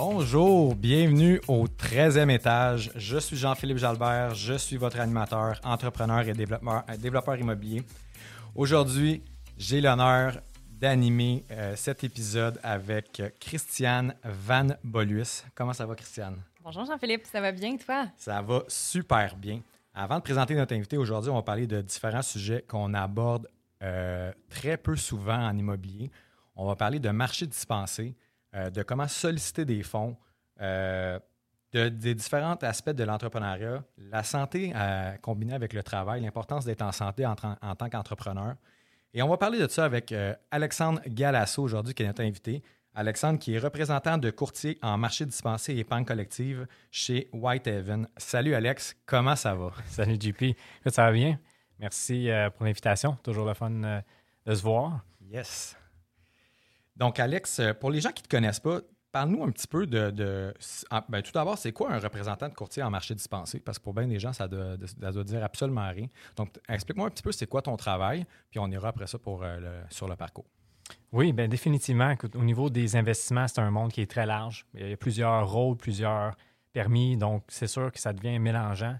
Bonjour, bienvenue au 13e étage. Je suis Jean-Philippe Jalbert, je suis votre animateur, entrepreneur et développeur, euh, développeur immobilier. Aujourd'hui, j'ai l'honneur d'animer euh, cet épisode avec euh, Christiane Van Bolus. Comment ça va, Christiane? Bonjour Jean-Philippe, ça va bien toi? Ça va super bien. Avant de présenter notre invité aujourd'hui, on va parler de différents sujets qu'on aborde euh, très peu souvent en immobilier. On va parler de marché dispensé, euh, de comment solliciter des fonds, euh, de- des différents aspects de l'entrepreneuriat, la santé euh, combinée avec le travail, l'importance d'être en santé en, tant qu'entrepreneur. Et on va parler de ça avec Alexandre Galasso aujourd'hui, qui est notre invité. Alexandre, qui est représentant de courtier en marché dispensé et épargne collective chez Whitehaven. Salut Alex, comment ça va? Salut JP. Ça va bien? Merci pour l'invitation. Toujours le fun de se voir. Yes. Donc, Alex, euh, pour les gens qui ne te connaissent pas, parle-nous un petit peu de. ah, ben, tout d'abord, c'est quoi un représentant de courtier en marché dispensé? Parce que pour bien des gens, ça doit, doit dire absolument rien. Donc, explique-moi un petit peu c'est quoi ton travail, puis on ira après ça pour, euh, le- sur le parcours. Oui, bien définitivement. au niveau des investissements, c'est un monde qui est très large. Il y a plusieurs rôles, plusieurs permis. Donc, c'est sûr que ça devient mélangeant.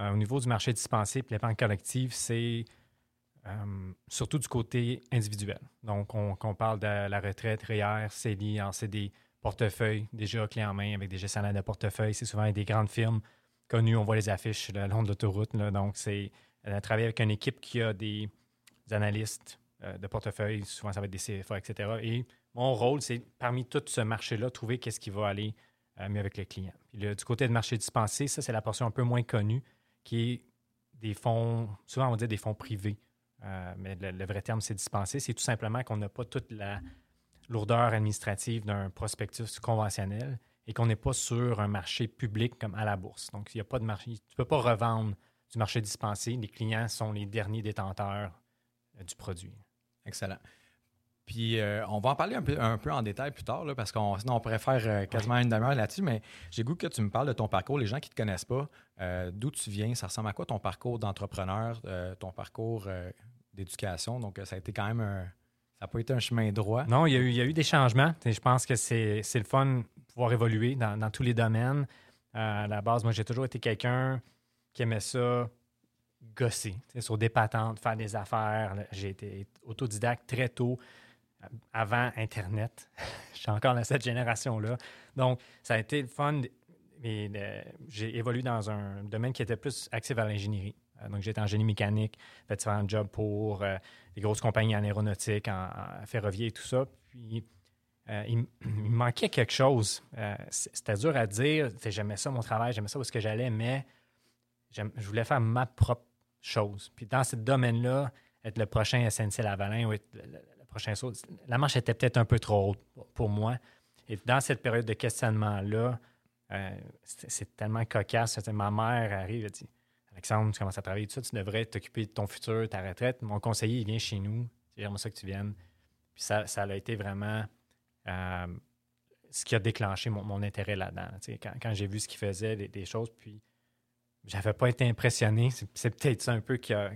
Euh, au niveau du marché dispensé et l'épargne collective, c'est euh, surtout du côté individuel. Donc, on, qu'on parle de la retraite, REER, CELI, en CD, portefeuille, déjà clé en main avec des gestionnaires de portefeuille. C'est souvent des grandes firmes connues. On voit les affiches le long de l'autoroute. Donc, c'est euh, travailler avec une équipe qui a des, analystes euh, de portefeuille. Souvent, ça va être des CFA, etc. Et mon rôle, c'est parmi tout ce marché-là, trouver qu'est-ce qui va aller euh, mieux avec le client. Puis du côté de marché dispensé, ça, c'est la portion un peu moins connue qui est des fonds, souvent on va dire des fonds privés, Euh, mais le, le vrai terme, c'est dispensé. C'est tout simplement qu'on n'a pas toute la lourdeur administrative d'un prospectus conventionnel et qu'on n'est pas sur un marché public comme à la bourse. Donc, il n'y a pas de marché. Tu ne peux pas revendre du marché dispensé. Les clients sont les derniers détenteurs euh, du produit. Excellent. Puis, euh, on va en parler un peu, un peu en détail plus tard, là, parce qu'on sinon on pourrait faire euh, quasiment une demi-heure là-dessus, mais j'ai goût que tu me parles de ton parcours. Les gens qui ne te connaissent pas, euh, d'où tu viens, ça ressemble à quoi ton parcours d'entrepreneur, ton parcours d'éducation? Donc, euh, ça a été quand même un. Ça n'a pas été un chemin droit. Non, il y a eu, il y a eu des changements. Et je pense que c'est le fun de pouvoir évoluer dans, dans tous les domaines. Euh, à la base, moi, j'ai toujours été quelqu'un qui aimait ça gosser, sur des patentes, faire des affaires. J'ai été autodidacte très tôt, euh, avant Internet. je suis encore dans cette génération-là. Donc, ça a été le fun. J'ai évolué dans un domaine qui était plus axé vers l'ingénierie. Euh, donc, j'étais en génie mécanique, fait différents jobs pour euh, des grosses compagnies en aéronautique, en, ferrovie et tout ça. Puis, euh, il, il manquait quelque chose. C'était dur à dire. J'aimais ça, mon travail, j'aimais ça où est-ce que j'allais, mais je voulais faire ma propre chose. Puis, dans ce domaine-là, être le prochain SNC Lavalin ou être le, prochain saut, la marche était peut-être un peu trop haute pour- moi. Et dans cette période de questionnement-là, euh, c'est tellement cocasse. Ma mère arrive et dit Alexandre, tu commences à travailler tout ça, tu devrais t'occuper de ton futur, ta retraite. Mon conseiller, il vient chez nous. J'aimerais ça que tu viennes. Puis ça, ça a été vraiment euh, ce qui a déclenché mon, mon intérêt là-dedans. Quand, quand j'ai vu ce qu'il faisait, des, choses, puis j'avais pas été impressionné. C'est peut-être ça un peu qui a,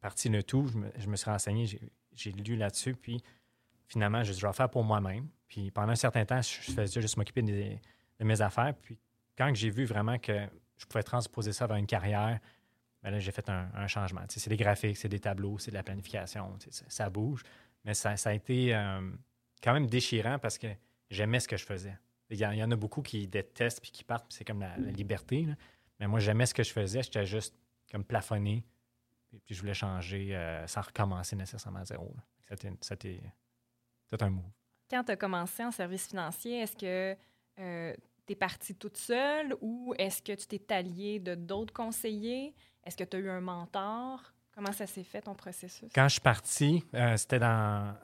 parti le tout. Je me, je me suis renseigné, j'ai- lu là-dessus, puis finalement, je, vais faire pour moi-même. Puis pendant un certain temps, je, faisais juste m'occuper des- de mes affaires. Puis quand j'ai vu vraiment que je pouvais transposer ça vers une carrière, ben là, j'ai fait un, changement. C'est des graphiques, c'est des tableaux, c'est de la planification, ça, bouge. Mais ça, a été euh, quand même déchirant parce que j'aimais ce que je faisais. Il y, en, a beaucoup qui détestent puis qui partent, c'est comme la, liberté. Mais moi, j'aimais ce que je faisais. J'étais juste comme plafonné. Puis, puis je voulais changer euh, sans recommencer nécessairement à zéro. C'était un move. Quand tu as commencé en service financier, est-ce que tu es partie toute seule ou est-ce que tu t'es allié de d'autres conseillers? Est-ce que tu as eu un mentor? Comment ça s'est fait ton processus? Quand je suis parti, euh, c'était dans.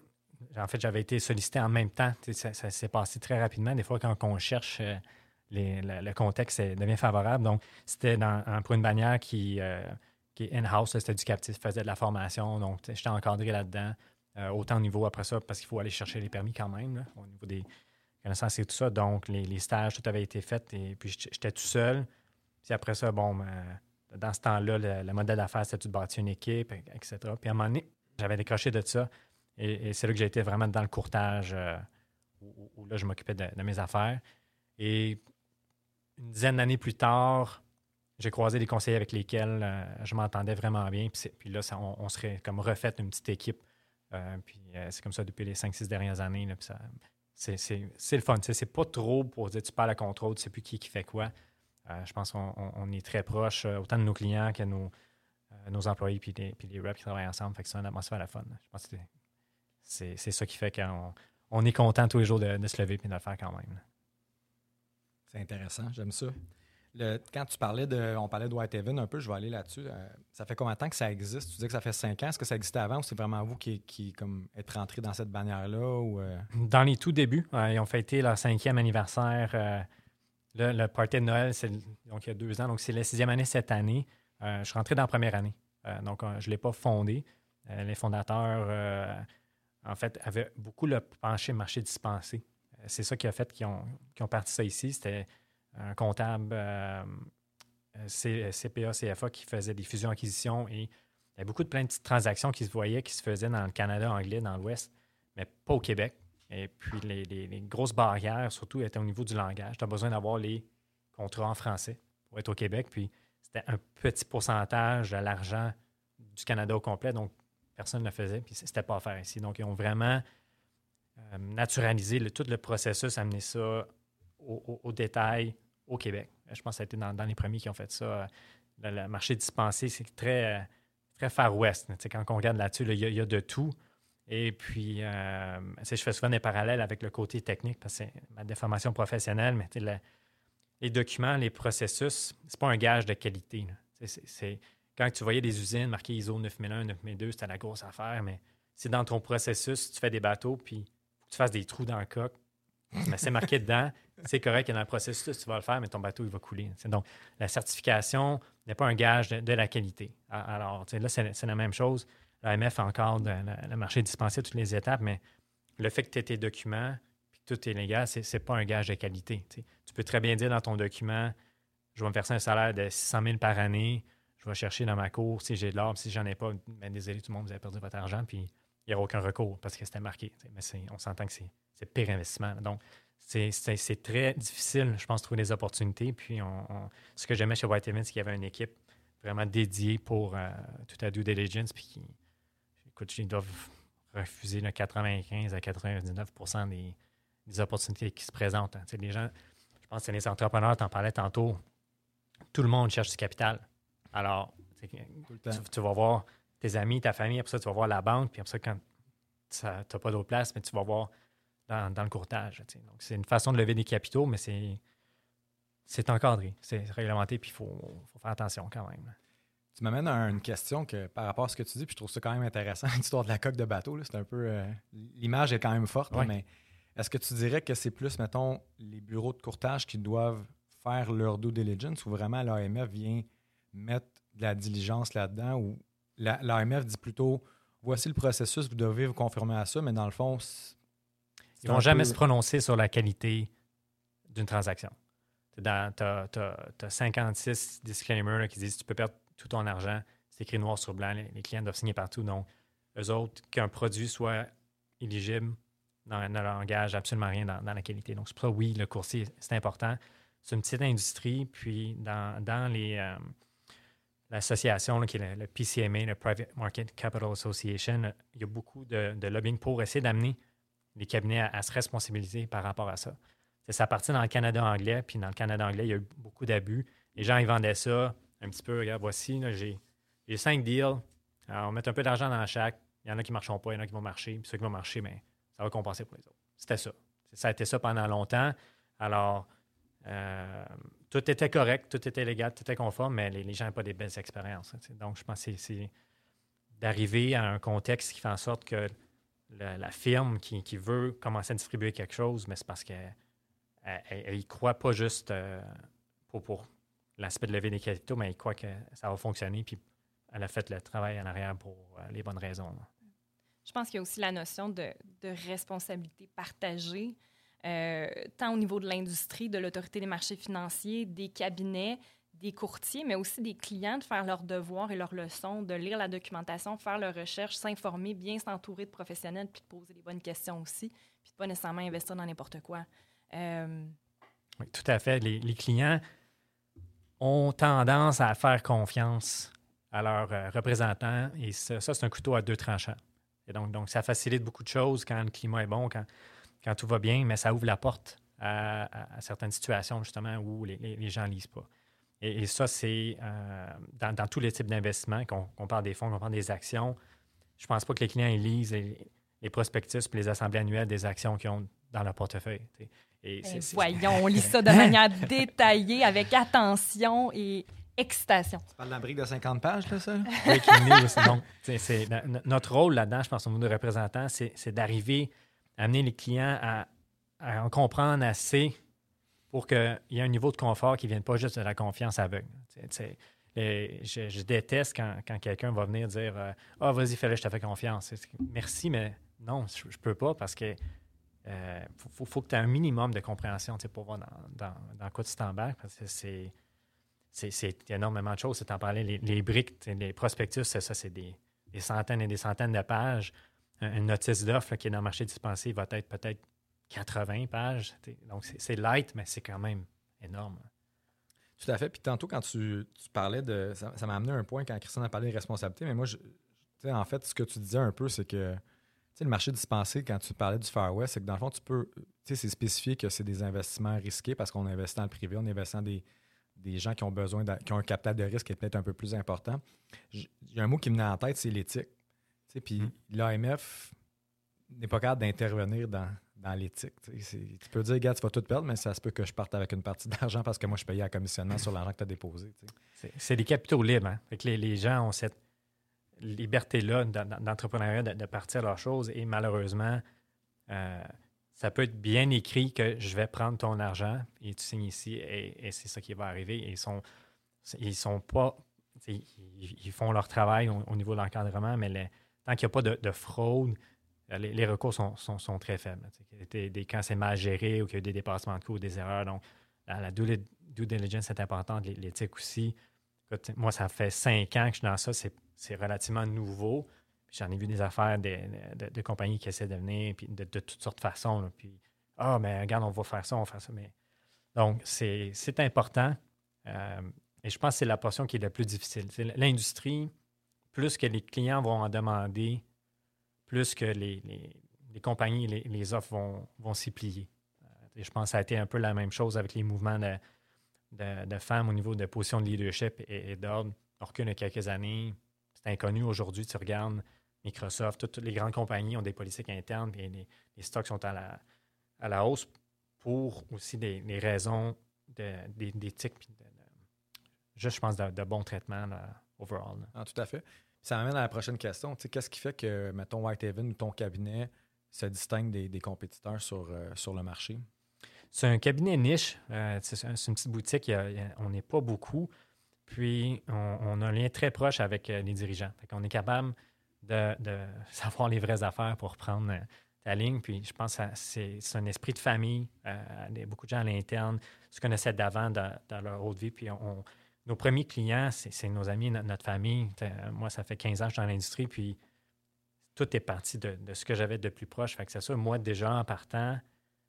En fait, j'avais été sollicité en même temps. Ça, s'est passé très rapidement. Des fois, quand on cherche euh, le, le contexte devient favorable. Donc, c'était pour une bannière qui, euh, qui est in-house, c'était du captif, faisait de la formation. Donc, j'étais encadré là-dedans. Autant au niveau après ça, parce qu'il faut aller chercher les permis quand même, au niveau des connaissances et tout ça. Donc, les, stages, tout avait été fait. Et puis, j'étais tout seul. Puis après ça, bon, ben, dans ce temps-là, le, le modèle d'affaires, c'était de bâtir une équipe, etc. Puis à un moment donné, j'avais décroché de ça. Et, c'est là que j'ai été vraiment dans le courtage, euh, où, là, je m'occupais de, mes affaires. Et une dizaine d'années plus tard, j'ai croisé des conseillers avec lesquels euh, je m'entendais vraiment bien. Puis, là, on, serait comme refait une petite équipe. Euh, puis c'est comme ça depuis les 5-6 dernières années. là, c'est, le fun. C'est pas trop pour dire tu parles à contrôle, tu sais plus qui, fait quoi. Euh, je pense qu'on on- on est très proche, euh, autant de nos clients que nos, euh, nos employés puis les, puis les reps qui travaillent ensemble. Fait que c'est une atmosphère la fun. Je pense que c'est ça qui fait qu'on on est content tous les jours de, de se lever et de le faire quand même. C'est intéressant, j'aime ça. Quand tu parlais de. On parlait de Whitehaven un peu, je vais aller là-dessus. Euh, ça fait combien de temps que ça existe? Tu dis que ça fait cinq ans. Est-ce que ça existait avant ou c'est vraiment vous qui, qui comme, êtes rentré dans cette bannière-là? Euh, Dans les tout débuts, ils ont fêté leur cinquième anniversaire. euh, le, le party de Noël, donc il y a deux ans. Donc, c'est la sixième année cette année. Je suis rentré dans la première année. Donc, je ne l'ai pas fondé. Les fondateurs, en fait, avaient beaucoup le penché marché dispensé. C'est ça qui a fait qu'ils ont, qu'ils ont parti ça ici. C'était un comptable euh, CPA, CFA qui faisait des fusions-acquisitions et il y a beaucoup de plein de petites transactions qui se voyaient, qui se faisaient dans le Canada anglais, dans l'Ouest, mais pas au Québec. Et puis, les, grosses barrières, surtout, étaient au niveau du langage. Tu as besoin d'avoir les contrats en français pour être au Québec. Puis, c'était un petit pourcentage de l'argent du Canada au complet. Donc, personne ne le faisait. Puis, c'était pas à faire ici. Donc, ils ont vraiment euh, naturalisé tout le processus, amené ça au détail au Québec. Je pense que ça a été dans, les premiers qui ont fait ça. Le, le marché dispensé, c'est très, euh, très Far West. Quand on regarde là-dessus, là, il y, a- de tout. Et puis, euh, je fais souvent des parallèles avec le côté technique parce que c'est ma déformation professionnelle, mais les documents, les processus, c'est pas un gage de qualité. quand tu voyais des usines marquées ISO 9001, 9002, c'était la grosse affaire, mais c'est dans ton processus, tu fais des bateaux, puis tu fasses des trous dans le coq. Mais c'est marqué dedans, c'est correct que dans le processus, tu vas le faire, mais ton bateau, il va couler. Donc, la certification n'est pas un gage de, la qualité. A- Alors, là, c'est la même chose. L'AMF encadre le, le marché dispensé à toutes les étapes, mais le fait que tu aies tes documents puis que tout est légal, c'est n'est pas un gage de qualité. tu peux très bien dire dans ton document, je vais me verser un salaire de 600 000 par année, je vais chercher dans ma cour si j'ai de l'or, si j'en ai pas, ben, désolé tout le monde, vous avez perdu votre argent, puis il n'y aura aucun recours parce que c'était marqué. Mais on s'entend que c'est pire investissement. Donc, c'est- très difficile, je pense, de trouver des opportunités. Puis, on, on- ce que j'aimais chez Whitehaven, c'est qu'il y avait une équipe vraiment dédiée pour euh, tout à due diligence, puis qui, écoute, ils doivent refuser le 95 à 99 des, des opportunités qui se présentent. hein. Les gens, je pense que c'est les entrepreneurs, tu en parlais tantôt, tout le monde cherche du capital. Alors, tu, tu vas voir tes amis, ta famille, après ça, tu vas voir la banque, puis après ça, quand tu n'as pas d'autre place, mais tu vas voir dans, dans le courtage. Donc, c'est une façon de lever des capitaux, mais c'est c'est encadré, c'est réglementé, puis il faut, faut faire attention quand même. Tu m'amènes à une question que, par rapport à ce que tu dis, puis je trouve ça quand même intéressant, l'histoire de la coque de bateau. là, C'est un peu. euh, L'image est quand même forte, là, mais est-ce que tu dirais que c'est plus, mettons, les bureaux de courtage qui doivent faire leur due diligence ou vraiment l'AMF vient mettre de la diligence là-dedans ou la- l'AMF dit plutôt voici le processus, vous devez vous conformer à ça, mais dans le fond, Ils ne vont jamais se prononcer sur la qualité d'une transaction. Tu as, 56 disclaimers là, qui disent tu peux perdre tout ton argent. C'est écrit noir sur blanc. Les, les clients doivent signer partout. Donc, eux autres, qu'un produit soit éligible, ne ne leur engage absolument rien dans, dans la qualité. Donc, c'est pour ça, oui, le coursier, c'est important. C'est une petite industrie. Puis, dans, dans les. euh, L'association qui est le, le PCMA, le Private Market Capital Association, il y a beaucoup de, de lobbying pour essayer d'amener les cabinets à, se responsabiliser par rapport à ça. Ça partit dans le Canada anglais, puis dans le Canada anglais, il y a eu beaucoup d'abus. Les gens, ils vendaient ça un petit peu. Regarde, voici, j'ai cinq deals. On met un peu d'argent dans chaque. Il y en a qui ne marcheront pas, il y en a qui vont marcher. Puis ceux qui vont marcher, bien, ça va compenser pour les autres. C'était ça. Ça a été ça pendant longtemps. Alors, euh, tout était correct, tout était légal, tout était conforme, mais les, gens n'ont pas des belles expériences. hein. Donc, je pense que c'est d'arriver à un contexte qui fait en sorte que la, firme qui, qui veut commencer à distribuer quelque chose, mais c'est parce qu'elle elle ne croit pas juste euh, pour, pour l'aspect de lever des capitaux, mais elle croit que ça va fonctionner. Puis elle a fait le travail en arrière pour euh, les bonnes raisons. Je pense qu'il y a aussi la notion de, de responsabilité partagée, euh, tant au niveau de l'industrie, de l'autorité des marchés financiers, des cabinets, des courtiers, mais aussi des clients, de faire leurs devoirs et leurs leçons, de lire la documentation, faire leurs recherches, s'informer, bien s'entourer de professionnels, puis de poser les bonnes questions aussi, puis de pas nécessairement investir dans n'importe quoi. Euh, Oui, tout à fait. Les, clients ont tendance à faire confiance à leurs euh, représentants et ça, c'est un couteau à deux tranchants. Et donc, donc, ça facilite beaucoup de choses quand le climat est bon, quand, quand tout va bien, mais ça ouvre la porte à, certaines situations, justement, où les, les- les gens ne lisent pas. Et, et ça, c'est euh, dans, dans tous les types d'investissements, qu'on parle des fonds, qu'on parle des actions. Je ne pense pas que les clients ils lisent les, les prospectus puis les assemblées annuelles des actions qu'ils ont dans leur portefeuille. Et ben c'est- c'est- voyons, on lit ça de manière détaillée, avec attention et excitation. Tu parles de la brique de 50 pages, là, ça? news. Donc, c'est- c'est- no- no- notre rôle là-dedans, je pense, au niveau de représentant, c'est c'est d'arriver à amener les clients à, à en comprendre assez pour qu'il y ait un niveau de confort qui ne vienne pas juste de la confiance aveugle. Je, déteste quand, quand quelqu'un va venir dire euh, Ah, vas-y, fais-le, je te fais confiance. C'est- Merci, mais non, je ne peux pas parce que euh, faut, faut- que tu aies un minimum de compréhension pour voir dans, dans, dans quoi tu t'embarques parce que c'est c'est- c'est énormément de choses. Tu en parlais, les, les briques, les prospectus, c'est ça, c'est des, des centaines et des centaines de pages. Un- Une notice d'offre qui est dans le marché dispensé va être peut-être 80 pages. Donc, c'est- light, mais c'est quand même énorme. Tout à fait. Puis tantôt, quand tu, tu parlais de. Ça m'a amené à un point quand Christian a parlé de responsabilité, mais moi, je, en fait, ce que tu disais un peu, c'est que le marché dispensé, quand tu parlais du Far West, c'est que dans le fond, tu peux. C'est spécifié que c'est des investissements risqués parce qu'on investit dans le privé, on investit dans des, des gens qui ont besoin, qui ont un capital de risque qui est peut-être un peu plus important. Il y a un mot qui me venait en tête, c'est l'éthique. Puis Mm. l'AMF n'est pas capable d'intervenir dans, dans l'éthique. Tu peux dire, gars, tu vas tout perdre, mais ça se peut que je parte avec une partie d'argent parce que moi, je payais un commissionnement sur l'argent que tu as déposé. C'est- des capitaux libres. hein. Que les, gens ont cette liberté-là d'entrepreneuriat de, partir leurs choses et malheureusement, euh, ça peut être bien écrit que je vais prendre ton argent et tu signes ici et, c'est ça qui va arriver. Ils sont, ils sont pas, ils, font leur travail au, au niveau de l'encadrement, mais tant qu'il n'y a pas de, de fraude, les, les recours sont, sont- très faibles. Des- des- quand c'est mal géré ou qu'il y a eu des dépassements de coûts ou des erreurs. Donc, la, due, diligence est importante, l'é- l'éthique aussi. Moi, ça fait cinq ans que je suis dans ça. C'est, relativement nouveau. J'en ai vu des affaires de, de- compagnies qui essaient de venir, puis de, toutes sortes de façons. Puis, ah, mais regarde, on va faire ça, on va faire ça. Mais... Donc, c'est, important. Euh, et je pense que c'est la portion qui est la plus difficile. L'industrie, plus que les clients vont en demander, plus que les, les- compagnies, les, les offres vont, vont s'y plier. Euh, je pense que ça a été un peu la même chose avec les mouvements de, de, femmes au niveau de position de leadership et, et d'ordre. On recule quelques années. C'est inconnu aujourd'hui. Tu regardes Microsoft, toutes, les grandes compagnies ont des politiques internes et les, stocks sont à la, à la hausse pour aussi des, des raisons d'éthique de, de- je pense, de, bon traitement là, overall. Ah, tout à fait. Ça m'amène à la prochaine question. Tu sais, Qu'est-ce qui fait que, mettons, Whitehaven ou ton cabinet se distingue des, des compétiteurs sur, euh, sur le marché? C'est un cabinet niche. euh, c'est un- c'est une petite boutique. on n'est pas beaucoup. Puis, on, a un lien très proche avec euh, les dirigeants. On est capable de, de savoir les vraies affaires pour prendre ta ligne. Puis, je pense que c'est un esprit de famille. Euh, beaucoup de gens à l'interne se connaissaient d'avant dans, dans leur haute vie. Puis, on- nos premiers clients, c'est nos amis, no- notre famille. T'sais, Moi, ça fait 15 ans que je suis dans l'industrie. Puis, tout est parti de, ce que j'avais de plus proche. C'est sûr, moi, déjà, en partant,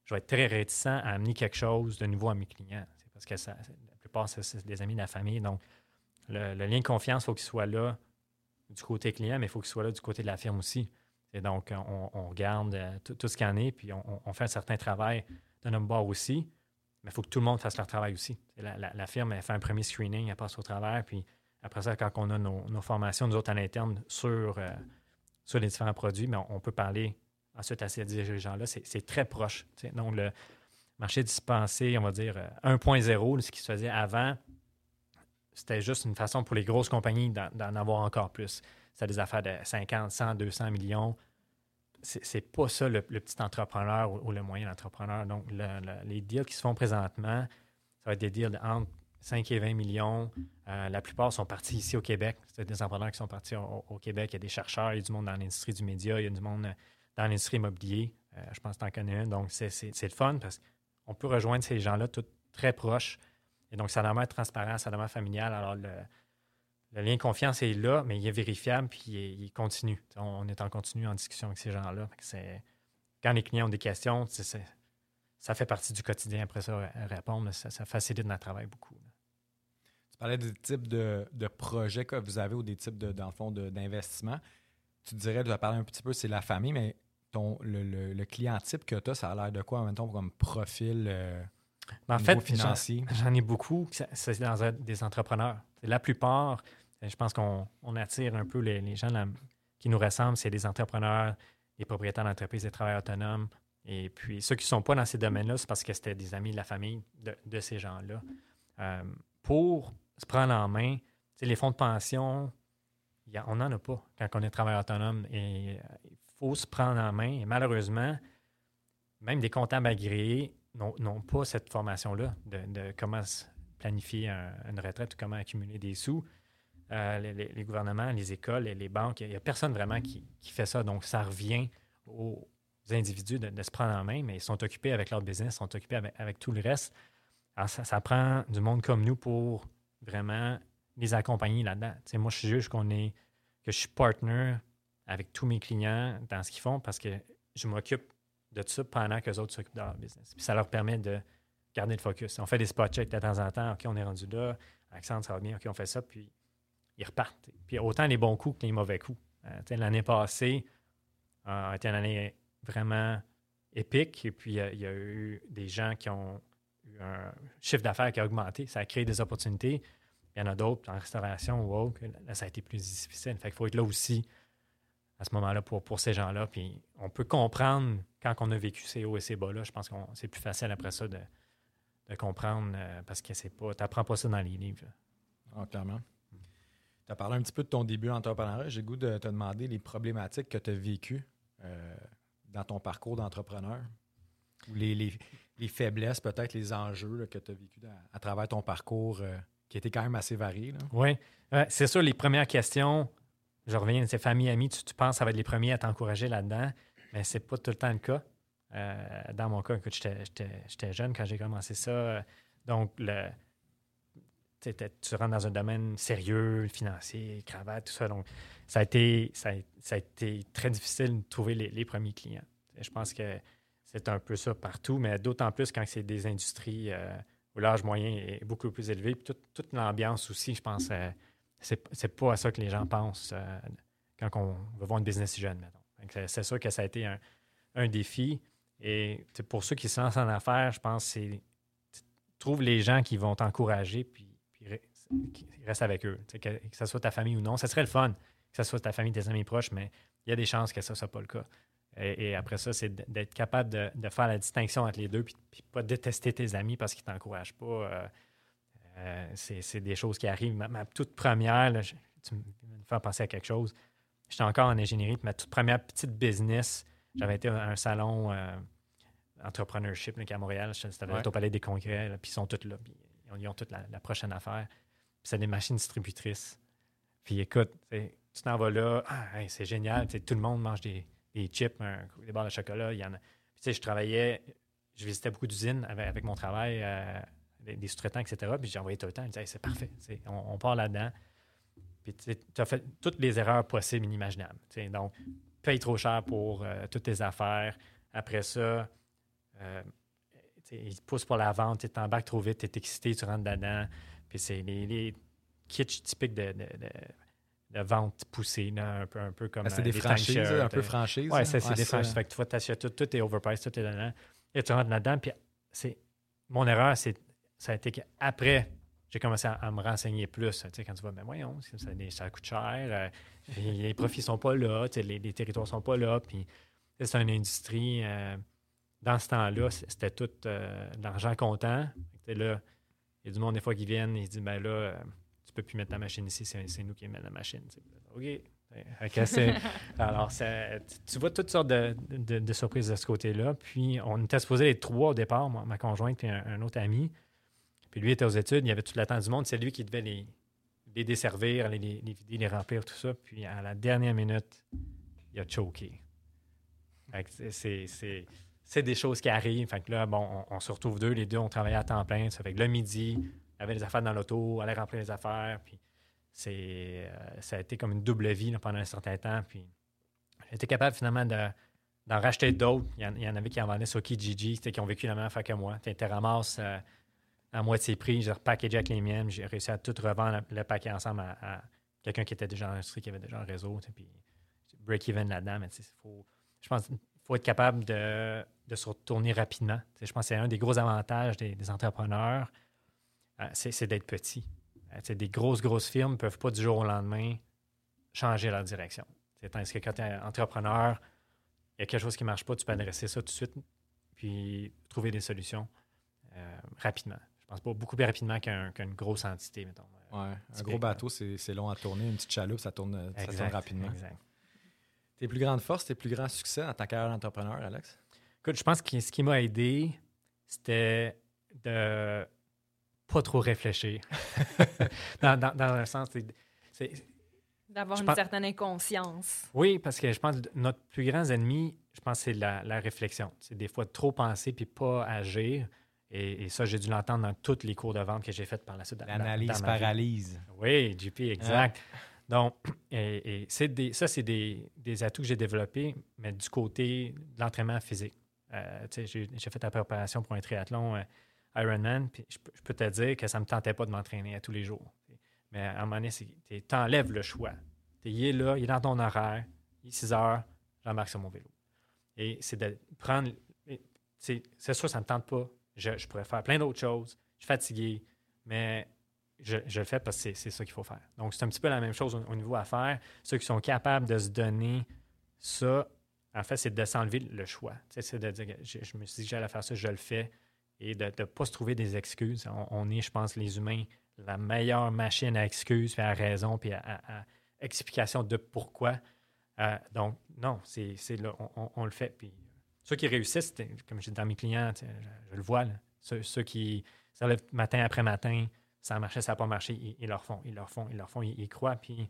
je vais être très réticent à amener quelque chose de nouveau à mes clients. C'est parce que ça, la plupart, c'est- des amis de la famille. Donc, le, lien de confiance, il faut qu'il soit là du côté client, mais il faut qu'il soit là du côté de la firme aussi. Et donc, on, on regarde euh, tout, ce qu'il y en est, puis on fait un certain travail de notre bord aussi, mais il faut que tout le monde fasse leur travail aussi. La, la- firme, elle fait un premier screening, elle passe au travers, puis après ça, quand on a nos, nos formations, nous autres à l'interne, sur, euh, sur les différents produits, mais on, peut parler ensuite à ces dirigeants-là. C'est très proche. Donc, le marché dispensé, on va dire euh, 1.0, ce qui se faisait avant, c'était juste une façon pour les grosses compagnies d'en d'en avoir encore plus. C'était des affaires de 50, 100, 200 millions. C'est pas ça le, petit entrepreneur ou, le moyen entrepreneur. Donc, le- le- les deals qui se font présentement, ça va être des deals de entre 5 et 20 millions. Euh, la plupart sont partis ici au Québec. C'est des entrepreneurs qui sont partis au, Québec. Il y a des chercheurs, il y a du monde dans l'industrie du média, il y a du monde euh, dans l'industrie immobilière. Euh, je pense que tu en connais un. Donc, c'est le fun parce qu'on peut rejoindre ces gens-là tous très proches. Et donc, ça être transparent, ça être familial. Alors, le, le lien de confiance est là, mais il est vérifiable puis il, est- il continue. On, on est en continu en discussion avec ces gens-là. Quand les clients ont des questions, ça fait partie du quotidien. Après ça, répondre, ça, ça facilite notre travail beaucoup. là. Tu parlais des types de, de projets que vous avez ou des types, de, dans le fond, d'investissement. Tu dirais, tu as parlé un petit peu, c'est la famille, mais ton, le, le- le client type que tu as, ça a l'air de quoi, mettons, comme profil euh, Mais en fait, j'en- financier? J'en ai beaucoup. C'est dans des entrepreneurs. La plupart, je pense qu'on on attire un peu les, gens qui nous ressemblent. C'est des entrepreneurs, des propriétaires d'entreprises, des travailleurs autonomes. Et puis, ceux qui ne sont pas dans ces domaines-là, c'est parce que c'était des amis de la famille de, ces gens-là. Euh, pour se prendre en main, les fonds de pension, on n'en a pas quand on est travailleur autonome. Et euh, il faut se prendre en main. Et malheureusement, même des comptables agréés n'ont pas cette formation-là de, comment planifier un- une retraite ou comment accumuler des sous. Euh, les, gouvernements, les écoles, les banques, il n'y a personne vraiment qui, fait ça. Donc, ça revient aux individus de, se prendre en main, mais ils sont occupés avec leur business, ils sont occupés avec, tout le reste. Alors, ça, prend du monde comme nous pour vraiment les accompagner là-dedans. Moi, je juge qu'on est, que je suis partner avec tous mes clients dans ce qu'ils font parce que je m'occupe de tout ça pendant que les autres s'occupent de leur business. Puis ça leur permet de garder le focus. On fait des spot checks de temps en temps. OK, on est rendu là. Accent, ça va bien. OK, on fait ça. Puis ils repartent. Puis autant les bons coups que les mauvais coups. Euh, L'année passée euh, a été une année vraiment épique. Et puis, il y a eu des gens qui ont eu un chiffre d'affaires qui a augmenté. Ça a créé des opportunités. Il y en a d'autres en restauration ou autre. Là, ça a été plus difficile. Fait qu'il faut être là aussi à ce moment-là pour, ces gens-là. Puis on peut comprendre quand on a vécu ces hauts et ces bas-là. Je pense que c'est plus facile après ça de, comprendre euh, parce que c'est pas. Tu n'apprends pas ça dans les livres. Ah, clairement. Tu as parlé un petit peu de ton début entrepreneuriat. J'ai goût de te demander les problématiques que tu as vécues euh, dans ton parcours d'entrepreneur. Ou les, les- les faiblesses, peut-être les enjeux que tu as vécu à travers ton parcours euh, qui était quand même assez varié. Oui, Ouais, c'est sûr, les premières questions, je reviens, c'est famille, amis, tu, tu penses ça va être les premiers à t'encourager là-dedans, mais c'est pas tout le temps le cas. Euh, dans mon cas, écoute, j'étais- jeune quand j'ai commencé ça. euh, Donc, le, tu rentres dans un domaine sérieux, financier, cravate, tout ça. Donc, ça a été, ça a, été très difficile de trouver les, premiers clients. Je pense que c'est un peu ça partout, mais d'autant plus quand c'est des industries euh, où l'âge moyen est beaucoup plus élevé. Puis toute, l'ambiance aussi, je pense, euh, c'est pas à ça que les gens pensent euh, quand on veut voir une business jeune, C'est sûr que ça a été un, un défi. Et pour ceux qui se lancent en affaires, je pense que c'est tu trouves les gens qui vont t'encourager puis, puis re- qui restent avec eux. Que, que ce soit ta famille ou non. Ça serait le fun que ce soit ta famille, tes amis proches, mais il y a des chances que ça ne soit pas le cas. Et, et après ça, c'est d'être capable de, de faire la distinction entre les deux puis, puis pas détester tes amis parce qu'ils ne t'encouragent pas. euh, euh, c'est c'est des choses qui arrivent. Ma, ma toute première, là, je- tu me fais penser à quelque chose. J'étais encore en ingénierie, puis ma toute première petite business, j'avais été à un salon euh, entrepreneurship là, qui est à Montréal. C'était Ouais. au Palais des Congrès, là, puis ils sont tous là. puis ils ont, ils ont toute la, la prochaine affaire. C'est des machines distributrices. Puis écoute, tu t'en vas là, ah, c'est génial. Tout le monde mange des, des chips, des barres de chocolat. Il y en a. Puis, je travaillais, je visitais beaucoup d'usines avec, mon travail, euh, des, sous-traitants, etc. Puis j'ai envoyé tout le temps. Je disais, c'est parfait. On, on part là-dedans. Puis tu as fait toutes les erreurs possibles, inimaginables. tu sais. Donc, paye trop cher pour euh, toutes tes affaires. Après ça, euh, ils poussent pour la vente, tu t'embarques trop vite, tu es excité, tu rentres dedans. Puis c'est les, les kitsch typiques de, de, de- de vente poussée, là, un, peu, un peu comme Ah, c'est euh, des franchises, timeshares, un peu t'as- franchise. Ouais, là. ça, c'est Ouais, des ça. franchises. Fait que tu vois, t'achètes tout, tout est overpriced, tout est dedans. Et tu rentres là-dedans. Puis c'est mon erreur, c'est ça a été qu'après, j'ai commencé à, à me renseigner plus. Tu sais, quand tu vois, ben voyons, ça, ça, coûte cher, euh, les profits sont pas là, tu sais, les, les territoires sont pas là. Puis c'est une industrie. euh, dans ce temps-là, c'était tout euh, de l'argent comptant. Là, il y a du monde des fois qui viennent et ils disent ben là, euh, tu peux plus mettre ta machine ici, c'est c'est nous qui mettons la machine. OK. C'est- alors, ça- tu- vois toutes sortes de, de- de surprises de ce côté-là. Puis, on était supposé être trois au départ, moi, ma conjointe puis un, un autre ami. Puis lui était aux études, il y avait tout le temps du monde. C'est lui qui devait les, les desservir, les, les, les vider, les remplir, tout ça. Puis, à la dernière minute, il a choqué. C'est- c'est- des choses qui arrivent. Fait que là, bon, on, se retrouve deux, les deux, on travaillait à temps plein. Ça fait que le midi, avait les affaires dans l'auto, allait remplir les affaires. Puis c'est, euh, ça a été comme une double vie pendant un certain temps. Puis été capable finalement de- d'en racheter d'autres. Il y, en, avait qui en vendaient sur Kijiji, qui ont vécu la même affaire que moi. Tu ramasses euh, à moitié prix, j'ai repackagé avec les miennes, j'ai réussi à tout revendre le paquet ensemble à, quelqu'un qui était déjà dans l'industrie, qui avait déjà un réseau. Puis break-even là-dedans, mais faut, je pense faut être capable de, de se retourner rapidement. Je pense que c'est un des gros avantages des, des entrepreneurs, euh, c'est d'être petit. Euh, des grosses, grosses firmes ne peuvent pas du jour au lendemain changer leur direction. Tandis que quand tu es entrepreneur, il y a quelque chose qui ne marche pas, tu peux adresser ça tout de suite, puis trouver des solutions euh, rapidement. Je pense pas beaucoup plus rapidement qu'un- qu'une grosse entité, mettons. Ouais, un Typique, gros bateau, c'est long à tourner. Une petite chaloupe, ça tourne, ça tourne Exact, rapidement. exact. Tes plus grandes forces, tes plus grands succès dans ta carrière d'entrepreneur, Alex? Écoute, je pense que ce qui m'a aidé, c'était de pas trop réfléchir. dans, dans, dans un sens, c'est- D'avoir une pense- certaine inconscience. oui, parce que je pense que notre plus grand ennemi, je pense, c'est la, la réflexion. C'est des fois de trop penser puis pas agir. Et, et ça, j'ai dû l'entendre dans tous les cours de vente que j'ai fait par la suite. L'analyse dans ma vie. paralyse. Oui, JP, exact. Donc, et, et c'est des, ça, c'est des, des atouts que j'ai développés, mais du côté de l'entraînement physique. Euh, j'ai, fait la préparation pour un triathlon euh, Ironman, puis je, peux- te dire que ça ne me tentait pas de m'entraîner à tous les jours. Mais à un moment donné, tu enlèves le choix. Il est là, il est dans ton horaire, il est 6 heures, j'embarque sur mon vélo. Et c'est de prendre. C'est sûr, ça ne me tente pas. Je, pourrais faire plein d'autres choses. Je suis fatigué, mais je, le fais parce que c'est- c'est ça qu'il faut faire. Donc, c'est un petit peu la même chose au, au niveau à faire. Ceux qui sont capables de se donner ça, en fait, c'est de s'enlever le choix. C'est de dire, je, me suis dit que j'allais faire ça, je le fais. Et de ne pas se trouver des excuses. On, est, je pense, les humains, la meilleure machine à excuses, puis à raison, puis à, explication de pourquoi. Euh, donc, non, c'est là, on, le fait. Puis, ceux qui réussissent, comme je dis dans mes clients, je, le vois, là. Ceux, ceux qui se lèvent matin après matin, ça a marché, ça n'a pas marché, ils, ils le refont, ils le refont, ils le refont, ils, ils croient, puis